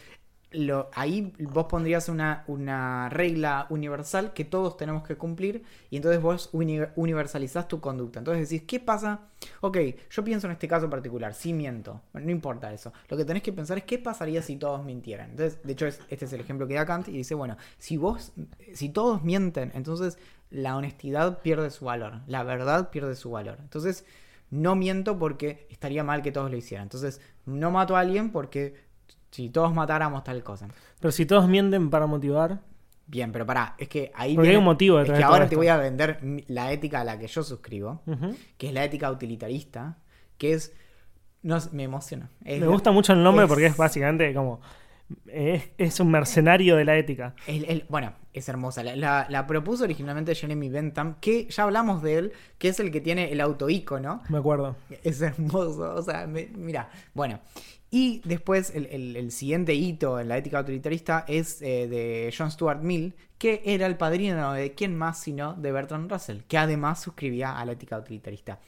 lo, ahí vos pondrías una, una regla universal que todos tenemos que cumplir y entonces vos uni- universalizás tu conducta. Entonces decís, ¿qué pasa? Ok, yo pienso en este caso particular, sí miento, no importa eso. Lo que tenés que pensar es qué pasaría si todos mintieran. Entonces, de hecho, es- este es el ejemplo que da Kant y dice, bueno, si vos, si todos mienten, entonces la honestidad pierde su valor, la verdad pierde su valor. Entonces, no miento porque estaría mal que todos lo hicieran. Entonces, no mato a alguien porque si todos matáramos tal cosa. Pero si todos mienten para motivar. Bien, pero pará, es que ahí. Porque hay un motivo Es detrás que de todo ahora te voy a vender la ética a la que yo suscribo, que es la ética utilitarista, que es. No, me emociona. Es Me la- gusta mucho el nombre es- porque es básicamente como. Es, es un mercenario de la ética. El- el- bueno, es hermosa. La, la- la propuso originalmente Jeremy Bentham, que ya hablamos de él, que es el que tiene el autoícono. Me acuerdo. Es hermoso, o sea, me- mira, bueno. Y después el, el- siguiente hito en la ética utilitarista es eh, de John Stuart Mill, que era el padrino de quién más sino de Bertrand Russell, que además suscribía a la ética utilitarista.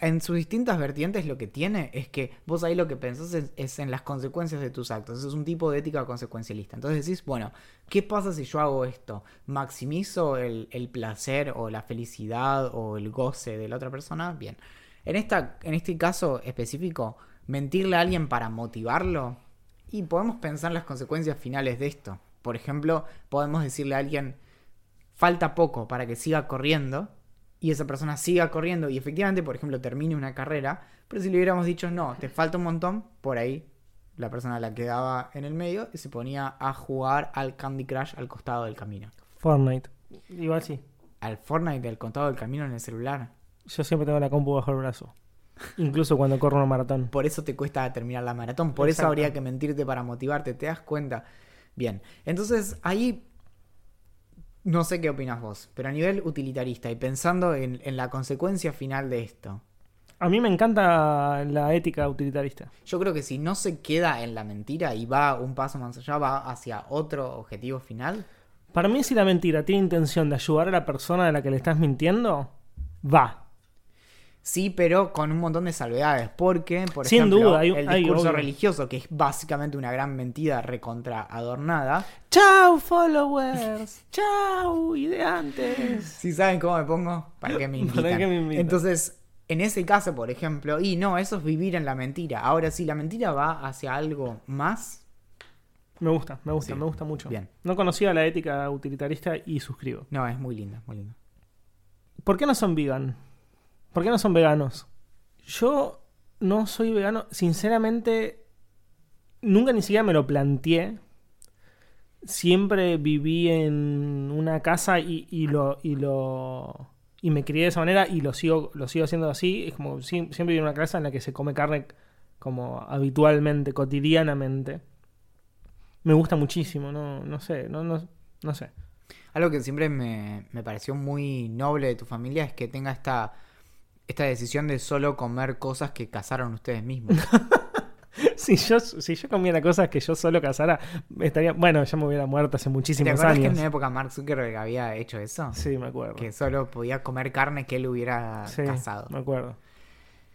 En sus distintas vertientes lo que tiene es que vos ahí lo que pensás es, es en las consecuencias de tus actos. Es un tipo de ética consecuencialista. Entonces decís, bueno, ¿qué pasa si yo hago esto? ¿Maximizo el, el placer o la felicidad o el goce de la otra persona? Bien. En, esta, en este caso específico, mentirle a alguien para motivarlo, y podemos pensar en las consecuencias finales de esto. Por ejemplo, podemos decirle a alguien, falta poco para que siga corriendo, y esa persona siga corriendo, y efectivamente, por ejemplo, termine una carrera, pero si le hubiéramos dicho, no, te falta un montón, por ahí la persona la quedaba en el medio y se ponía a jugar al Candy Crush al costado del camino. Fortnite. Igual sí. Al Fortnite al costado del camino en el celular. Yo siempre tengo la compu bajo el brazo. Incluso cuando corro una maratón. Por eso te cuesta terminar la maratón. Por eso habría que mentirte para motivarte. ¿Te das cuenta? Bien. Entonces, ahí. No sé qué opinas vos, pero a nivel utilitarista y pensando en, en la consecuencia final de esto, A mí me encanta la ética utilitarista. yo creo que si no se queda en la mentira y va un paso más allá, va hacia otro objetivo final, Para mí, si la mentira tiene intención de ayudar a la persona a la que le estás mintiendo, va. Sí, pero con un montón de salvedades. Porque, por Sin ejemplo, duda, hay- el discurso religioso, que es básicamente una gran mentira recontra adornada, ¡Chao, followers! ¡Chao, ideantes! Si saben cómo me pongo, ¿para qué me invitan? ¿Para qué me invitan? Entonces, en ese caso, por ejemplo, y no, eso es vivir en la mentira. Ahora, si la mentira va hacia algo más, Me gusta, me gusta, Sí. me gusta mucho. Bien. No conocía la ética utilitarista y suscribo. no, es muy linda, muy linda. ¿Por qué no son vegan? ¿Por qué no son veganos? Yo no soy vegano. Sinceramente, nunca ni siquiera me lo planteé. Siempre viví en una casa y, y lo, y lo. Y me crié de esa manera y lo sigo, lo sigo haciendo así. Es como sie- siempre viví en una casa en la que se come carne como habitualmente, cotidianamente. Me gusta muchísimo, no, no sé, no, no, no sé. Algo que siempre me, me pareció muy noble de tu familia es que tenga esta, esta decisión de solo comer cosas que cazaron ustedes mismos. Si yo, si yo comiera cosas que yo solo cazara, estaría. Bueno, ya me hubiera muerto hace ¿Te muchísimos acuerdas que en años. una época Mark Zuckerberg había hecho eso? Sí, me acuerdo. Que solo podía comer carne que él hubiera Sí, cazado. me acuerdo.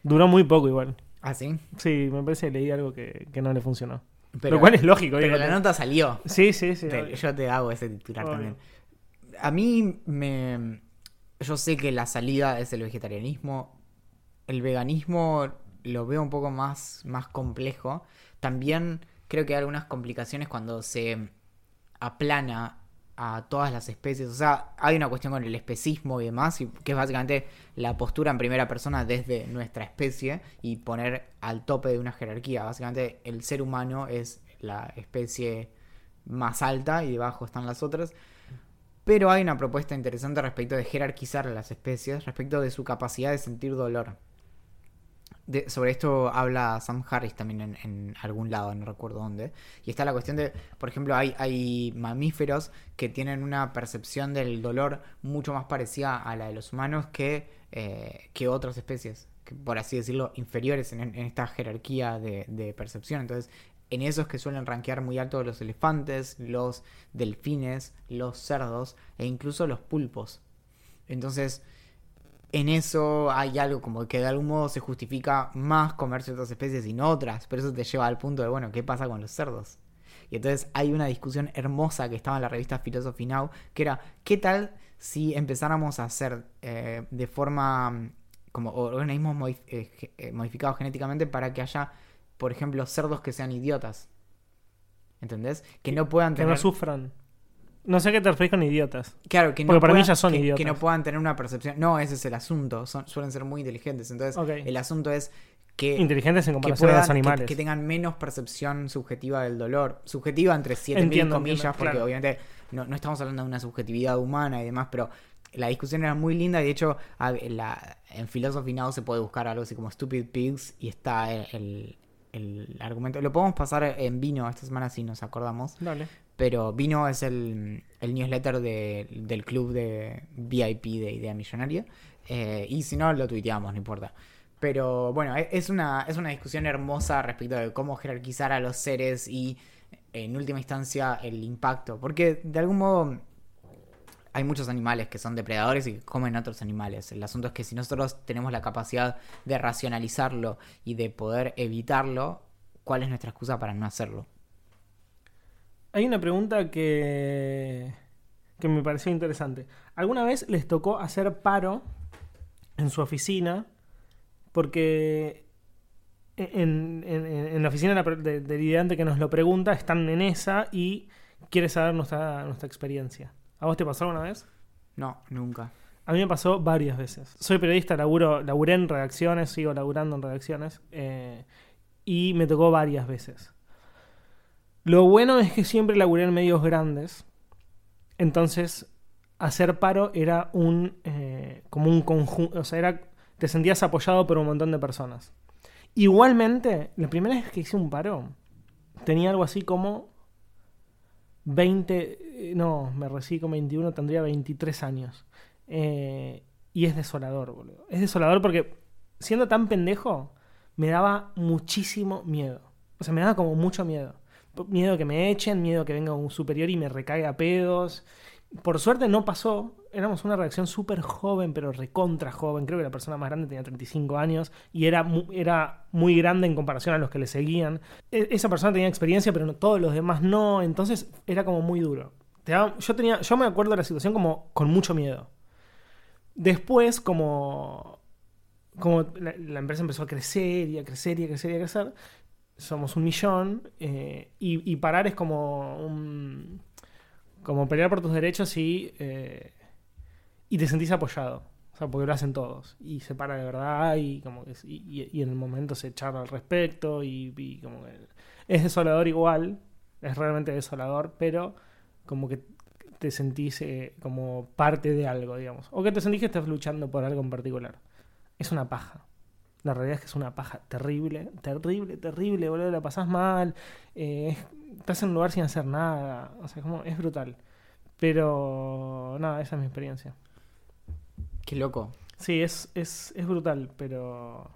Duró muy poco igual. ¿Ah, sí? Sí, me parece que leí algo que, que no le funcionó. Pero, Lo cual es lógico. pero la nota salió. Sí, sí, sí. Te- yo te hago ese titular Obvio. también. A mí me. Yo sé que la salida es el vegetarianismo. El veganismo lo veo un poco más, más complejo. También creo que hay algunas complicaciones cuando se aplana a todas las especies. O sea, hay una cuestión con el especismo y demás, y que es básicamente la postura en primera persona desde nuestra especie y poner al tope de una jerarquía. Básicamente el ser humano es la especie más alta y debajo están las otras. Pero hay una propuesta interesante respecto de jerarquizar a las especies, respecto de su capacidad de sentir dolor. Sobre esto habla Sam Harris también en, algún lado, no recuerdo dónde. Y está la cuestión de, por ejemplo, hay, mamíferos que tienen una percepción del dolor mucho más parecida a la de los humanos que, eh, que otras especies, por así decirlo, inferiores en, en esta jerarquía de, de, percepción. Entonces, en esos que suelen rankear muy alto los elefantes, los delfines, los cerdos e incluso los pulpos. Entonces, en eso hay algo como que de algún modo se justifica más comer ciertas especies y no otras, pero eso te lleva al punto de, bueno, ¿qué pasa con los cerdos? Y entonces hay una discusión hermosa que estaba en la revista Philosophy Now, que era, ¿qué tal si empezáramos a hacer eh, de forma como organismos modif eh, modificados genéticamente para que haya por ejemplo, cerdos que sean idiotas. ¿Entendés? Que no puedan tener. Que no sufran. No sé qué te refieres con idiotas. Claro, que no Porque para puedan, mí ya son que, idiotas. que no puedan tener una percepción. No, ese es el asunto. Son, suelen ser muy inteligentes. Entonces, el asunto es que. Inteligentes en comparación a los puedan- animales. que- que tengan menos percepción subjetiva del dolor. Subjetiva entre 7.000 Entiendo, comillas, porque claro. obviamente no, no estamos hablando de una subjetividad humana y demás, pero la discusión era muy linda. Y de hecho, la- en Philosophy Now se puede buscar algo así como Stupid Pigs y está el, el- argumento. Lo podemos pasar en vino esta semana si nos acordamos. Dale. Pero Vino es el, el newsletter de- del club de VIP de Idea Millonaria. Eh, y si no, lo tuiteamos, no importa. Pero bueno, e- es una, es una discusión hermosa respecto de cómo jerarquizar a los seres y en última instancia el impacto. Porque de algún modo hay muchos animales que son depredadores y que comen otros animales. El asunto es que si nosotros tenemos la capacidad de racionalizarlo y de poder evitarlo, ¿cuál es nuestra excusa para no hacerlo? Hay una pregunta que, que me pareció interesante. ¿Alguna vez les tocó hacer paro en su oficina? Porque en, en- en la oficina de de- del ideante que nos lo pregunta, están en esa y quiere saber nuestra, nuestra experiencia. ¿A vos te pasó alguna vez? No, nunca. A mí me pasó varias veces. Soy periodista, laburo, laburé en redacciones, sigo laburando en redacciones. eh, y me tocó varias veces. Lo bueno es que siempre laburé en medios grandes. Entonces, hacer paro era un. eh, como un conjunto. O sea, era. Te sentías apoyado por un montón de personas. Igualmente, la primera vez que hice un paro, tenía algo así como 20, eh, no, me recibí con 21, tendría 23 años. Eh, y es desolador, boludo. Es desolador porque siendo tan pendejo, me daba muchísimo miedo. O sea, me daba como mucho miedo. Miedo que me echen, miedo que venga un superior y me recaiga pedos. Por suerte no pasó. Éramos una redacción súper joven, pero recontra joven. Creo que la persona más grande tenía 35 años y era, era muy grande en comparación a los que le seguían. E- esa persona tenía experiencia, pero todos los demás no. Entonces era como muy duro. Yo, tenía, yo me acuerdo de la situación como con mucho miedo. Después, como, como la, empresa empezó a crecer y a crecer y a crecer y a crecer, somos un millón eh, y, y parar es como un, como pelear por tus derechos y, eh, y te sentís apoyado. O sea, porque lo hacen todos. Y se para de verdad y como que, y, en el momento se charla al respecto y, como que es desolador igual, es realmente desolador, pero como que te sentís eh, como parte de algo, digamos. O que te sentís que estás luchando por algo en particular. Es una paja. La realidad es que es una paja terrible, terrible, terrible, boludo. La pasás mal. eh, es- estás en un lugar sin hacer nada. O sea, como, es brutal. Pero, nada, esa es mi experiencia. Qué loco. Sí, es, es, es brutal, pero...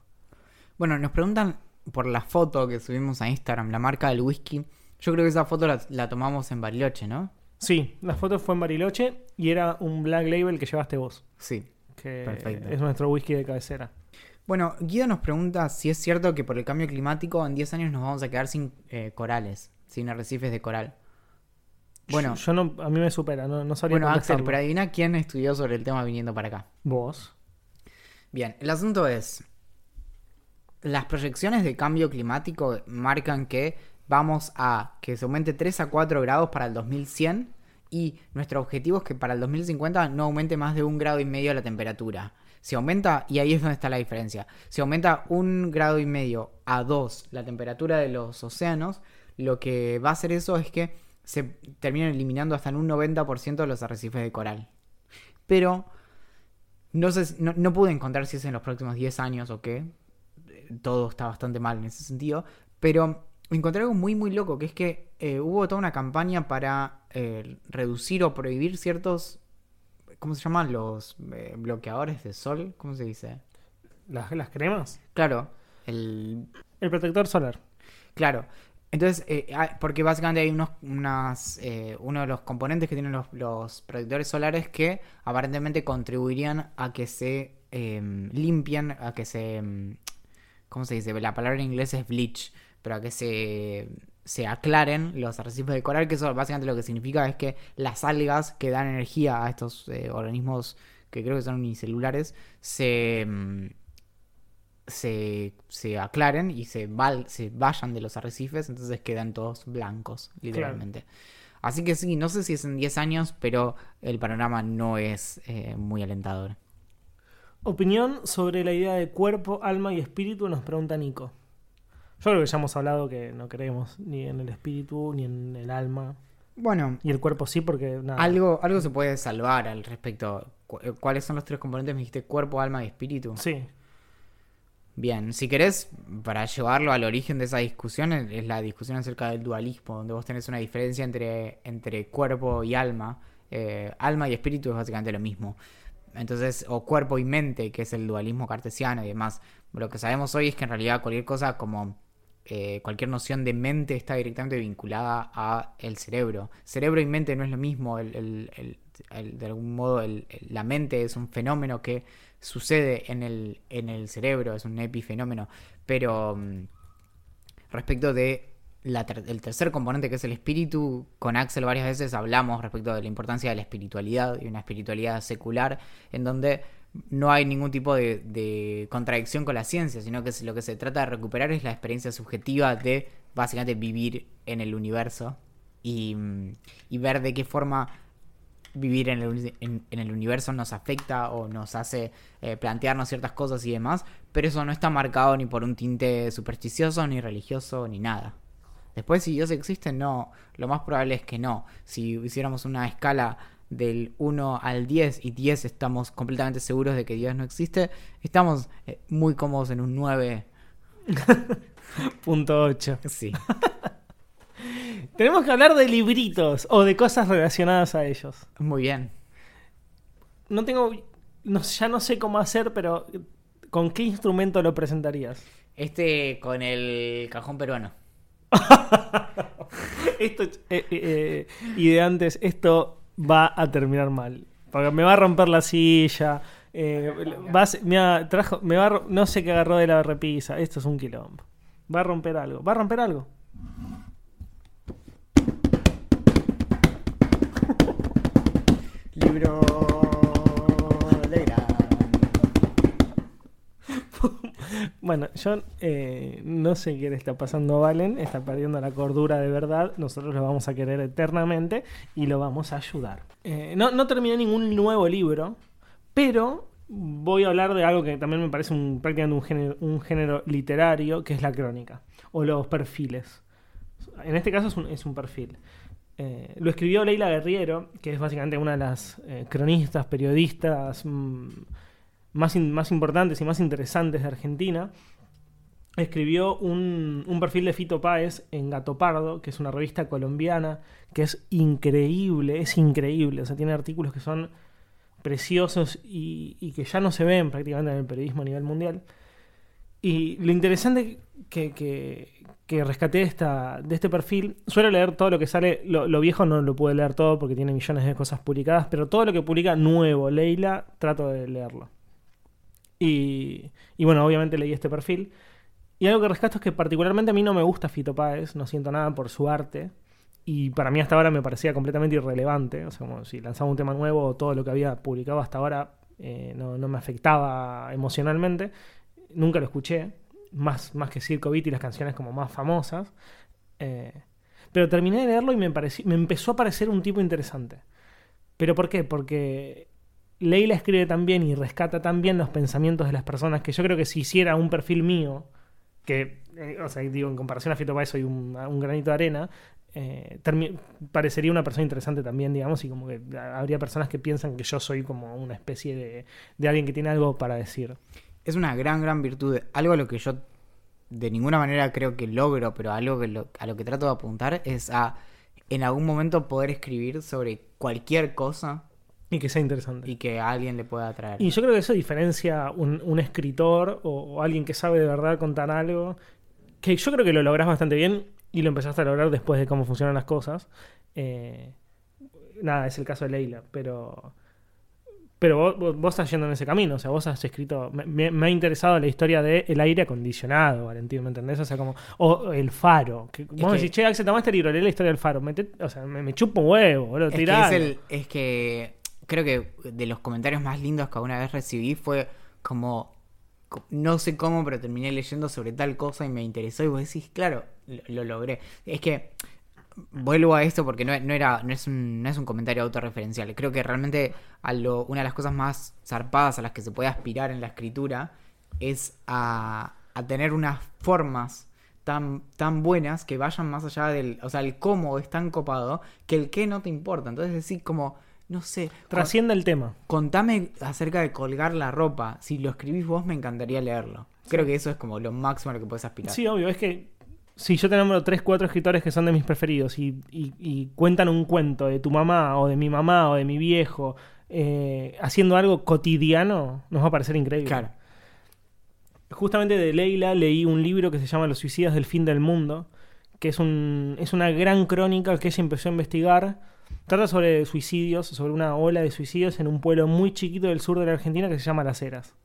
Bueno, nos preguntan por la foto que subimos a Instagram, la marca del whisky. Yo creo que esa foto la, la tomamos en Bariloche, ¿no? Sí, la foto fue en Bariloche y era un Black Label que llevaste vos. Sí. Que Perfecto. es nuestro whisky de cabecera. Bueno, Guido nos pregunta si es cierto que por el cambio climático en 10 años nos vamos a quedar sin eh, corales, sin arrecifes de coral. Bueno, Yo, yo no, a mí me supera, no, no sabría bueno Axel, pero adivina quién estudió sobre el tema viniendo para acá. Vos. Bien, el asunto es, las proyecciones de cambio climático marcan que vamos a que se aumente 3 a 4 grados para el 2100 y nuestro objetivo es que para el 2050 no aumente más de un grado y medio la temperatura. Si aumenta, y ahí es donde está la diferencia, si aumenta un grado y medio a dos la temperatura de los océanos, lo que va a hacer eso es que se terminan eliminando hasta en un 90% de los arrecifes de coral. Pero no, sé, no, no pude encontrar si es en los próximos 10 años o qué. Todo está bastante mal en ese sentido. Pero encontré algo muy, muy loco, que es que eh, hubo toda una campaña para eh, reducir o prohibir ciertos, ¿cómo se llaman? Los eh, bloqueadores de sol, ¿cómo se dice? ¿Las, las cremas? Claro, el... El protector solar. Claro. Entonces, eh, ah, porque básicamente hay unos, unas, eh, uno de los componentes que tienen los, los protectores solares que aparentemente contribuirían a que se em, limpien, a que se... em, ¿Cómo se dice? La palabra en inglés es bleach, pero a que se, se aclaren los arrecifes de coral, que eso básicamente lo que significa es que las algas que dan energía a estos eh, organismos que creo que son unicelulares se, em, se, se aclaren y se, val- se vayan de los arrecifes, entonces quedan todos blancos, literalmente. Así que sí, no sé si es en 10 años, pero el panorama no es eh, muy alentador. Opinión sobre la idea de cuerpo, alma y espíritu nos pregunta Nico. Yo creo que ya hemos hablado que no creemos ni en el espíritu ni en el alma. Bueno, Y el cuerpo sí, porque nada. algo, algo se puede salvar al respecto. Eh, ¿Cuáles son los tres componentes? Me dijiste cuerpo, alma y espíritu. Sí. Bien, si querés, para llevarlo al origen de esa discusión, es la discusión acerca del dualismo, donde vos tenés una diferencia entre, entre cuerpo y alma. Eh, alma y espíritu es básicamente lo mismo. Entonces, o cuerpo y mente, que es el dualismo cartesiano y demás. Lo que sabemos hoy es que en realidad cualquier cosa como eh, cualquier noción de mente está directamente vinculada a el cerebro. Cerebro y mente no es lo mismo. el- el- de algún modo, la mente es un fenómeno que sucede en el, en el cerebro, es un epifenómeno. Pero mm, respecto de el tercer componente que es el espíritu, con Axel varias veces hablamos respecto de la importancia de la espiritualidad y una espiritualidad secular en donde no hay ningún tipo de, de contradicción con la ciencia, sino que lo que se trata de recuperar es la experiencia subjetiva de básicamente vivir en el universo y, mm, y ver de qué forma vivir en el, en- en el universo nos afecta o nos hace eh, plantearnos ciertas cosas y demás, pero eso no está marcado ni por un tinte supersticioso, ni religioso, ni nada. Después, si Dios existe, no. Lo más probable es que no. Si hiciéramos una escala del 1 al 10 y 10 estamos completamente seguros de que Dios no existe, estamos eh, muy cómodos en un 9. Punto 8. Sí. Tenemos que hablar de libritos o de cosas relacionadas a ellos. Muy bien. No tengo. no- ya no sé cómo hacer, pero ¿con qué instrumento lo presentarías? Este con el cajón peruano. Esto, eh, eh, eh, y de antes, esto va a terminar mal. Porque me va a romper la silla. eh, va a ser- me, ha- trajo, me va a no sé qué agarró de la repisa. Esto es un quilombo. Va a romper algo. Va a romper algo. Libro de gran. Bueno, yo eh, no sé qué le está pasando a Valen. Está perdiendo la cordura de verdad. Nosotros lo vamos a querer eternamente y lo vamos a ayudar. Eh, no, terminé ningún nuevo libro, pero voy a hablar de algo que también me parece un, prácticamente un género, literario, que es la crónica o los perfiles. En este caso es un perfil. Eh, lo escribió Leila Guerriero, que es básicamente una de las eh, cronistas, periodistas mm, más, más importantes y más interesantes de Argentina. Escribió un, un perfil de Fito Páez en Gato Pardo, que es una revista colombiana, que es increíble, es increíble. O sea, tiene artículos que son preciosos y, y que ya no se ven prácticamente en el periodismo a nivel mundial. Y lo interesante que, que, que rescaté de, esta, de este perfil, suelo leer todo lo que sale, lo, viejo no lo pude leer todo porque tiene millones de cosas publicadas, pero todo lo que publica nuevo, Leila, trato de leerlo. Y, y bueno, obviamente leí este perfil. Y algo que rescato es que particularmente a mí no me gusta Fito Páez, no siento nada por su arte. Y para mí hasta ahora me parecía completamente irrelevante. O sea, como si lanzaba un tema nuevo, todo lo que había publicado hasta ahora eh, no, no me afectaba emocionalmente. Nunca lo escuché, más, más que Circo Beat y las canciones como más famosas. Eh, Pero terminé de leerlo y me, pareció, me empezó a parecer un tipo interesante. ¿Pero por qué? Porque Leila escribe tan bien y rescata tan bien los pensamientos de las personas que yo creo que si hiciera un perfil mío, que, eh, o sea, digo, en comparación a Fito Páez soy un, un granito de arena, eh, parecería una persona interesante también, digamos, y como que habría personas que piensan que yo soy como una especie de, de alguien que tiene algo para decir. Es una gran, gran virtud. Algo a lo que yo de ninguna manera creo que logro, pero algo que a lo que trato de apuntar es a en algún momento poder escribir sobre cualquier cosa. Y que sea interesante. Y que a alguien le pueda atraer. Y yo creo que eso diferencia un, un escritor o, alguien que sabe de verdad contar algo. Que yo creo que lo logras bastante bien y lo empezaste a lograr después de cómo funcionan las cosas. Eh, nada, es el caso de Leila, pero pero vos, estás yendo en ese camino, o sea, vos has escrito. Me, ha interesado la historia de el aire acondicionado, Valentín, ¿me entendés? O sea, como. O el faro. Que, vos decís, che, Axel, tomaste el libro, leí la historia del faro. o sea, me, chupo un huevo, boludo, es que, es, que creo que de los comentarios más lindos que alguna vez recibí fue como. No sé cómo, pero terminé leyendo sobre tal cosa y me interesó. Y vos decís, claro, lo logré. Es que vuelvo a esto porque no, era, no, es un, no es un comentario autorreferencial. Creo que realmente a lo, una de las cosas más zarpadas a las que se puede aspirar en la escritura es a, a tener unas formas tan, tan buenas que vayan más allá del. O sea, el cómo es tan copado que el qué no te importa. Entonces, decir, como. No sé. Trasciende el tema. Contame acerca de colgar la ropa. Si lo escribís vos, me encantaría leerlo. Creo que eso es como lo máximo a lo que puedes aspirar. Sí, obvio. Es que si yo te nombro tres, cuatro escritores que son de mis preferidos y, cuentan un cuento de tu mamá o de mi mamá o de mi viejo eh, haciendo algo cotidiano, nos va a parecer increíble. Claro. Justamente de Leila leí un libro que se llama Los suicidas del fin del mundo, que es, un, es una gran crónica que ella empezó a investigar. Trata sobre suicidios, sobre una ola de suicidios en un pueblo muy chiquito del sur de la Argentina que se llama Las Heras.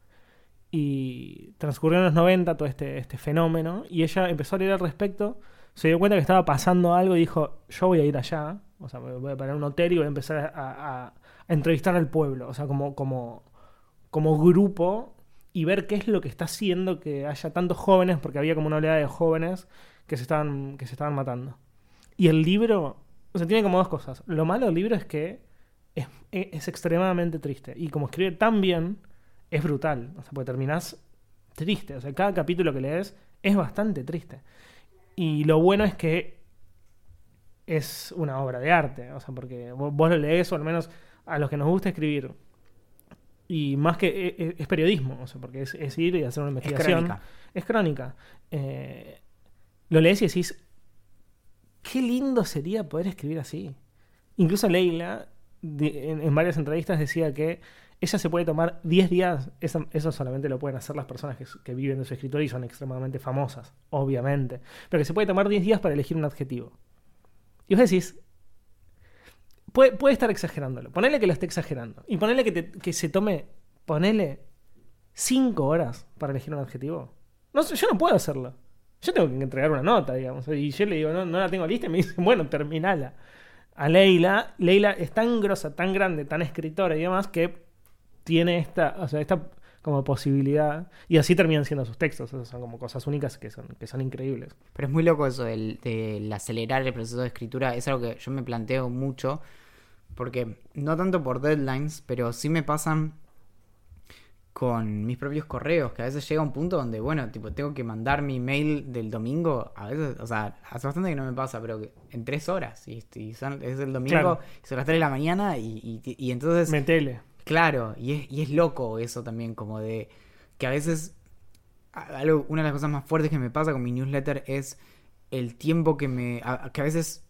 Y transcurrió en los 90 todo este, este fenómeno y ella empezó a leer al respecto, se dio cuenta que estaba pasando algo y dijo, yo voy a ir allá, o sea, voy a parar un hotel y voy a empezar a, entrevistar al pueblo, o sea, como, como, como grupo y ver qué es lo que está haciendo que haya tantos jóvenes, porque había como una oleada de jóvenes que se estaban, que se estaban matando. Y el libro, o sea, tiene como dos cosas. Lo malo del libro es que es, es extremadamente triste. Y como escribe tan bien, es brutal. O sea, porque terminás triste. O sea, cada capítulo que lees es bastante triste. Y lo bueno es que es una obra de arte. O sea, porque vos, lo lees, o al menos a los que nos gusta escribir. Y más que e, e, es, periodismo, o sea, porque es, ir y hacer una investigación. Es crónica. Es crónica. Eh, lo lees y decís, qué lindo sería poder escribir así. Incluso Leila, en, varias entrevistas, decía que ella se puede tomar 10 días, eso, solamente lo pueden hacer las personas que, viven de su escritorio y son extremadamente famosas, obviamente, pero que se puede tomar 10 días para elegir un adjetivo. Y vos decís, puede, puede estar exagerándolo, ponele que lo esté exagerando, y ponele que, que se tome, ponele 5 horas para elegir un adjetivo. No, yo no puedo hacerlo. Yo tengo que entregar una nota, digamos, y yo le digo, no, la tengo lista, y me dicen, bueno, terminala. A Leila, Leila es tan grosa, tan grande, tan escritora y demás que tiene esta, o sea, esta como posibilidad. Y así terminan siendo sus textos. son como cosas únicas que son, que son increíbles. Pero es muy loco eso del, acelerar el proceso de escritura. Es algo que yo me planteo mucho. Porque no tanto por deadlines, pero sí me pasan con mis propios correos, que a veces llega un punto donde, bueno, tipo, tengo que mandar mi mail del domingo, a veces, o sea, hace bastante que no me pasa, pero en tres horas, y, es el domingo, y son las tres de la mañana, y, y, y entonces... Metele. Claro, y es, y es loco eso también, como de que a veces algo, una de las cosas más fuertes que me pasa con mi newsletter es el tiempo que me... que a veces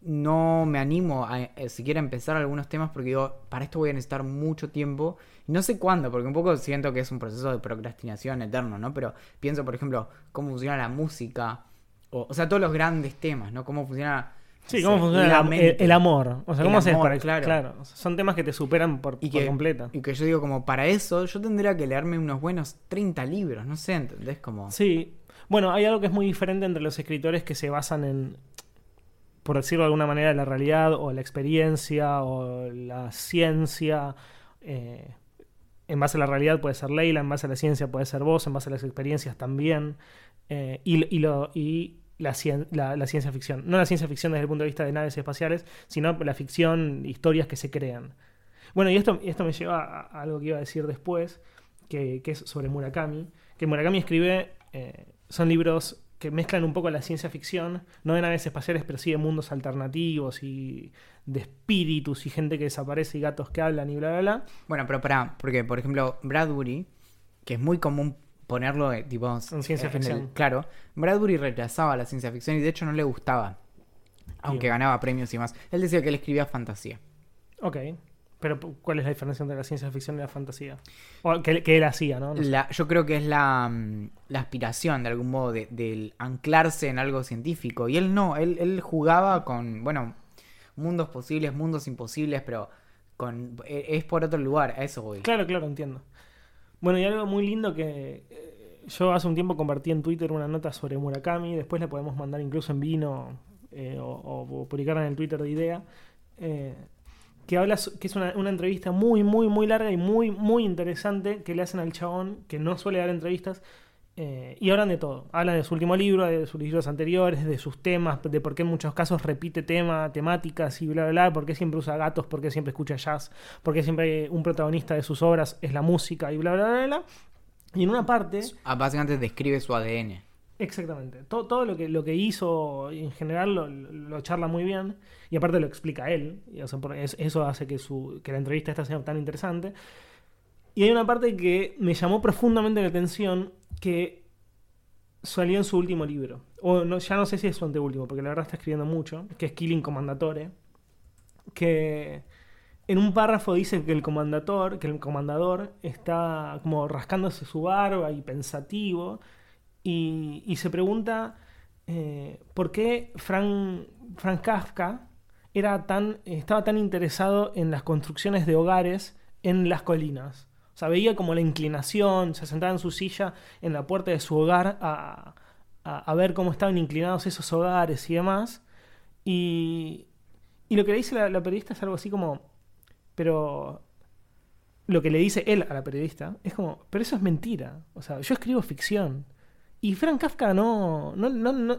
no me animo a, eh, siquiera empezar algunos temas porque digo, para esto voy a necesitar mucho tiempo. No sé cuándo, porque un poco siento que es un proceso de procrastinación eterno, ¿no? Pero pienso, por ejemplo, cómo funciona la música, o, o sea, todos los grandes temas, ¿no? Cómo funciona Sí, cómo funciona el, amor. O sea, ¿cómo se para claro. claro. son temas que te superan por, y que, completa. Y que yo digo, como para eso, yo tendría que leerme unos buenos 30 libros, no sé, ¿entendés? Como... Sí. Bueno, hay algo que es muy diferente entre los escritores que se basan en, por decirlo de alguna manera, la realidad o la experiencia o la ciencia. Eh, en base a la realidad puede ser Leila, en base a la ciencia puede ser vos, en base a las experiencias también. Eh, y, y, lo, y la, cien- la- ciencia ficción. No la ciencia ficción desde el punto de vista de naves espaciales, sino la ficción, historias que se crean. Bueno, y esto, esto me lleva a, a algo que iba a decir después, que, que es sobre Murakami. Que Murakami escribe, eh, son libros que mezclan un poco la ciencia ficción, no de naves espaciales, pero sí de mundos alternativos y de espíritus y gente que desaparece y gatos que hablan y bla, bla, bla. Bueno, pero pará, porque por ejemplo, Bradbury, que es muy común ponerlo eh, tipo En ciencia el- ficción. claro, Bradbury rechazaba la ciencia ficción y de hecho no le gustaba. Aunque Bien. ganaba premios y más. Él decía que él escribía fantasía. Ok. Pero, ¿cuál es la diferencia entre la ciencia ficción y la fantasía? O que, que él hacía, ¿no? No. La- yo creo que es la, mm, la aspiración de algún modo de- del anclarse en algo científico. Y él no, él, él jugaba con, bueno, mundos posibles, mundos imposibles, pero con e- es por otro lugar, a eso voy. Claro, claro, entiendo. Bueno, y algo muy lindo que eh, yo hace un tiempo compartí en Twitter una nota sobre Murakami, después le podemos mandar incluso en vino eh, o, o publicarla en el Twitter de Idea, eh, que habla, que es una, una entrevista muy, muy, muy larga y muy, muy interesante que le hacen al chabón, que no suele dar entrevistas, eh, y hablan de todo. Hablan de su último libro, de sus libros anteriores, de sus temas, de por qué en muchos casos repite tema, temáticas y bla, bla, bla, por qué siempre usa gatos, por qué siempre escucha jazz, por qué siempre un protagonista de sus obras es la música y bla, bla, bla, bla. Y en una parte... Ah, Básicamente describe su ADN. Exactamente. Todo, todo lo, que, lo que hizo en general lo, lo charla muy bien y aparte lo explica él. Y, o sea, eso hace que, su, que la entrevista esté siendo tan interesante. Y hay una parte que me llamó profundamente la atención que salió en su último libro. O no, ya no sé si es su anteúltimo, porque la verdad está escribiendo mucho, que es Killing Commandatore. Que en un párrafo dice que el comandator, que el comandador está como rascándose su barba y pensativo y, y se pregunta eh, por qué Frank, Kafka era tan, estaba tan interesado en las construcciones de hogares en las colinas. O sea, veía como la inclinación, se sentaba en su silla en la puerta de su hogar a, a- ver cómo estaban inclinados esos hogares y demás. Y, y lo que le dice la, periodista es algo así como, pero lo que le dice él a la periodista es como, pero eso es mentira. O sea, yo escribo ficción. Y Frank Kafka no, no, no,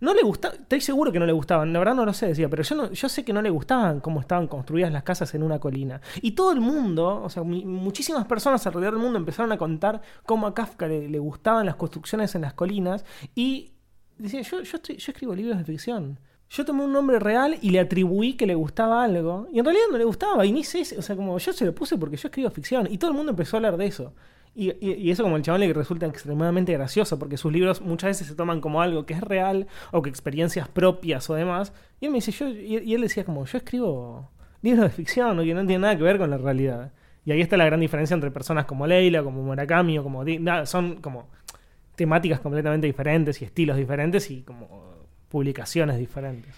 no le gustaba, estoy seguro que no le gustaban, la verdad no lo sé, decía, pero yo, no, yo sé que no le gustaban cómo estaban construidas las casas en una colina. Y todo el mundo, o sea, muchísimas personas alrededor del mundo empezaron a contar cómo a Kafka le, gustaban las construcciones en las colinas y decía, yo, yo, yo escribo libros de ficción. Yo tomé un nombre real y le atribuí que le gustaba algo. Y en realidad no le gustaba. Y ni sé, o sea, como yo se lo puse porque yo escribo ficción. Y todo el mundo empezó a hablar de eso. Y, y- y eso como el chaval le resulta extremadamente gracioso, porque sus libros muchas veces se toman como algo que es real, o que experiencias propias o demás. Y él me dice, yo, y, y él decía como, yo escribo libros de ficción, que no tienen nada que ver con la realidad. Y ahí está la gran diferencia entre personas como Leila, como Murakami, o como... Nada, son como temáticas completamente diferentes y estilos diferentes y como publicaciones diferentes.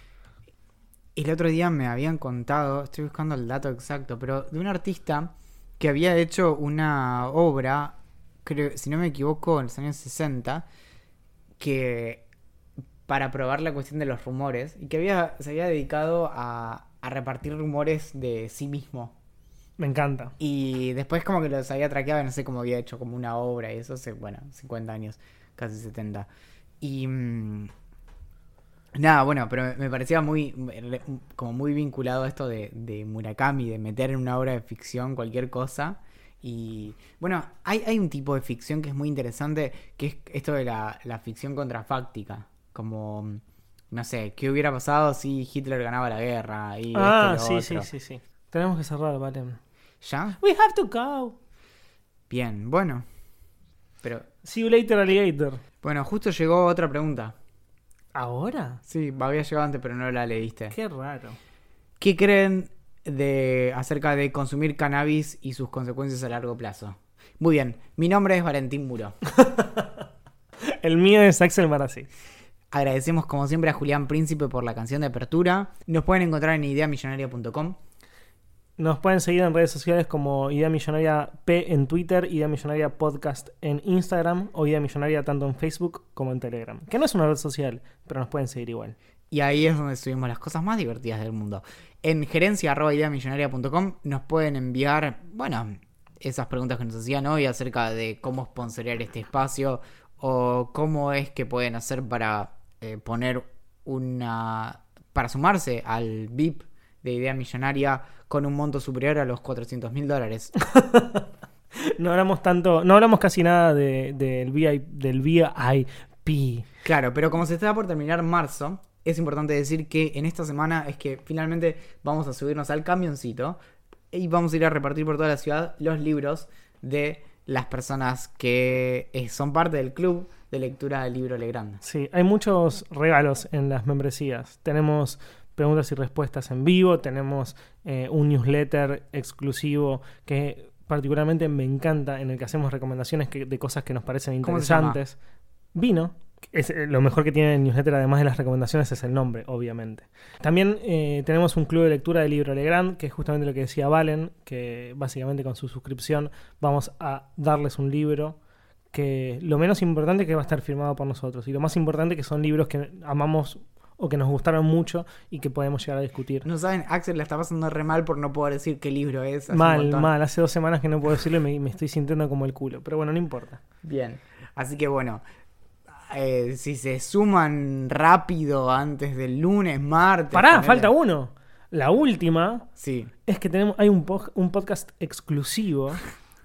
El otro día me habían contado, estoy buscando el dato exacto, pero de un artista que había hecho una obra, creo, si no me equivoco, en los años 60, que para probar la cuestión de los rumores, y que había, se había dedicado a, a repartir rumores de sí mismo. Me encanta. Y después como que los había traqueado, y no sé cómo había hecho como una obra y eso hace, bueno, 50 años, casi 70. Y... nada, bueno, pero me- parecía muy, como muy vinculado a esto de, de Murakami, de meter en una obra de ficción cualquier cosa. Y bueno, hay, hay un tipo de ficción que es muy interesante, que es esto de la, la ficción contrafáctica. Como, no sé, ¿qué hubiera pasado si Hitler ganaba la guerra? Y Ah, lo sí, sí, otro? sí, sí. Tenemos que cerrar, Valen. ¿Ya? We have to go. Bien, bueno. Pero, See you later, alligator. bueno, justo llegó otra pregunta. ¿Ahora? Sí, había llegado antes, pero no la leíste. Qué raro. ¿Qué creen de acerca de consumir cannabis y sus consecuencias a largo plazo? Muy bien, mi nombre es Valentín Muro. El mío es Axel Marazzi. Agradecemos como siempre a Julián Príncipe por la canción de apertura. Nos pueden encontrar en ideamillonaria.com. Nos pueden seguir en redes sociales como Idea Millonaria P en Twitter, Idea Millonaria Podcast en Instagram o Idea Millonaria tanto en Facebook como en Telegram. Que no es una red social, pero nos pueden seguir igual. Y ahí es donde subimos las cosas más divertidas del mundo. En gerencia.ideamillonaria.com nos pueden enviar, bueno, esas preguntas que nos hacían hoy acerca de cómo sponsorear este espacio o cómo es que pueden hacer para eh, poner una. para sumarse al VIP de Idea Millonaria con un monto superior a los 400 mil dólares. No hablamos tanto, no hablamos casi nada de- del VI del VIP. Claro, pero como se está por terminar marzo, es importante decir que en esta semana es que finalmente vamos a subirnos al camioncito y vamos a ir a repartir por toda la ciudad los libros de las personas que eh, son parte del club de lectura del libro Legrand. Sí, hay muchos regalos en las membresías. Tenemos preguntas y respuestas en vivo, tenemos eh, un newsletter exclusivo que particularmente me encanta, en el que hacemos recomendaciones que- de cosas que nos parecen interesantes. Vino. Es, eh, lo mejor que tiene el newsletter, además de las recomendaciones, es el nombre, obviamente. También eh, tenemos un club de lectura del libro Legrand, que es justamente lo que decía Valen, que básicamente con su suscripción vamos a darles un libro que lo menos importante es que va a estar firmado por nosotros y lo más importante que son libros que amamos o que nos gustaron mucho y que podemos llegar a discutir. No saben, Axel la está pasando re mal por no poder decir qué libro es. hace mal, mal. Hace dos semanas que no puedo decirlo y me, me estoy sintiendo como el culo. Pero bueno, no importa. Bien, así que bueno, eh, si se suman rápido antes del lunes, martes. Pará, ponele- falta uno. La última Sí, es que tenemos, hay un, po- un podcast exclusivo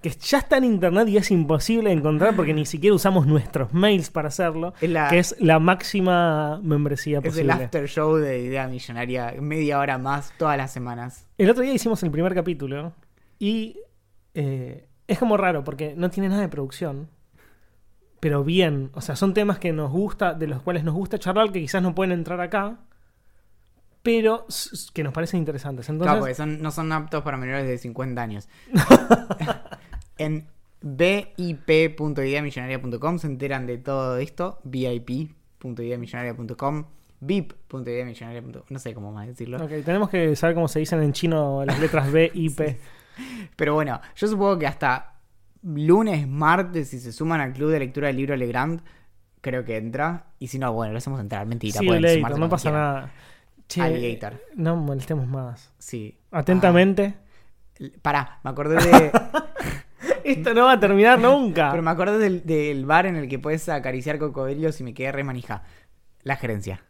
que ya está en internet y es imposible encontrar porque ni siquiera usamos nuestros mails para hacerlo, la- que es la máxima membresía es el posible. after show de Idea Millonaria, media hora más todas las semanas. El otro día hicimos el primer capítulo y eh, es como raro porque no tiene nada de producción. Pero bien, o sea, son temas que nos gusta, de los cuales nos gusta charlar, que quizás no pueden entrar acá, pero que nos parecen interesantes. Entonces, Claro, porque son- no son aptos para menores de 50 años. en bip.ideamillonaria.com se enteran de todo esto. vip.ideamillonaria.com vip.ideamillonaria.com No sé cómo más decirlo. ok, tenemos que saber cómo se dicen en chino las letras B y P. Pero bueno, yo supongo que hasta lunes, martes, si se suman al club de lectura del libro Legrand, creo que entra. Y si no, bueno, lo hacemos entrar. Mentira, Sí, pueden sumarse no pasa quieran. nada. Che, Alligator. No molestemos más. Sí. Atentamente. Ah, pará, me acordé de. Esto no va a terminar nunca. pero me acordé del, del bar en el que puedes acariciar cocodrilos y me quedé re manija. La gerencia.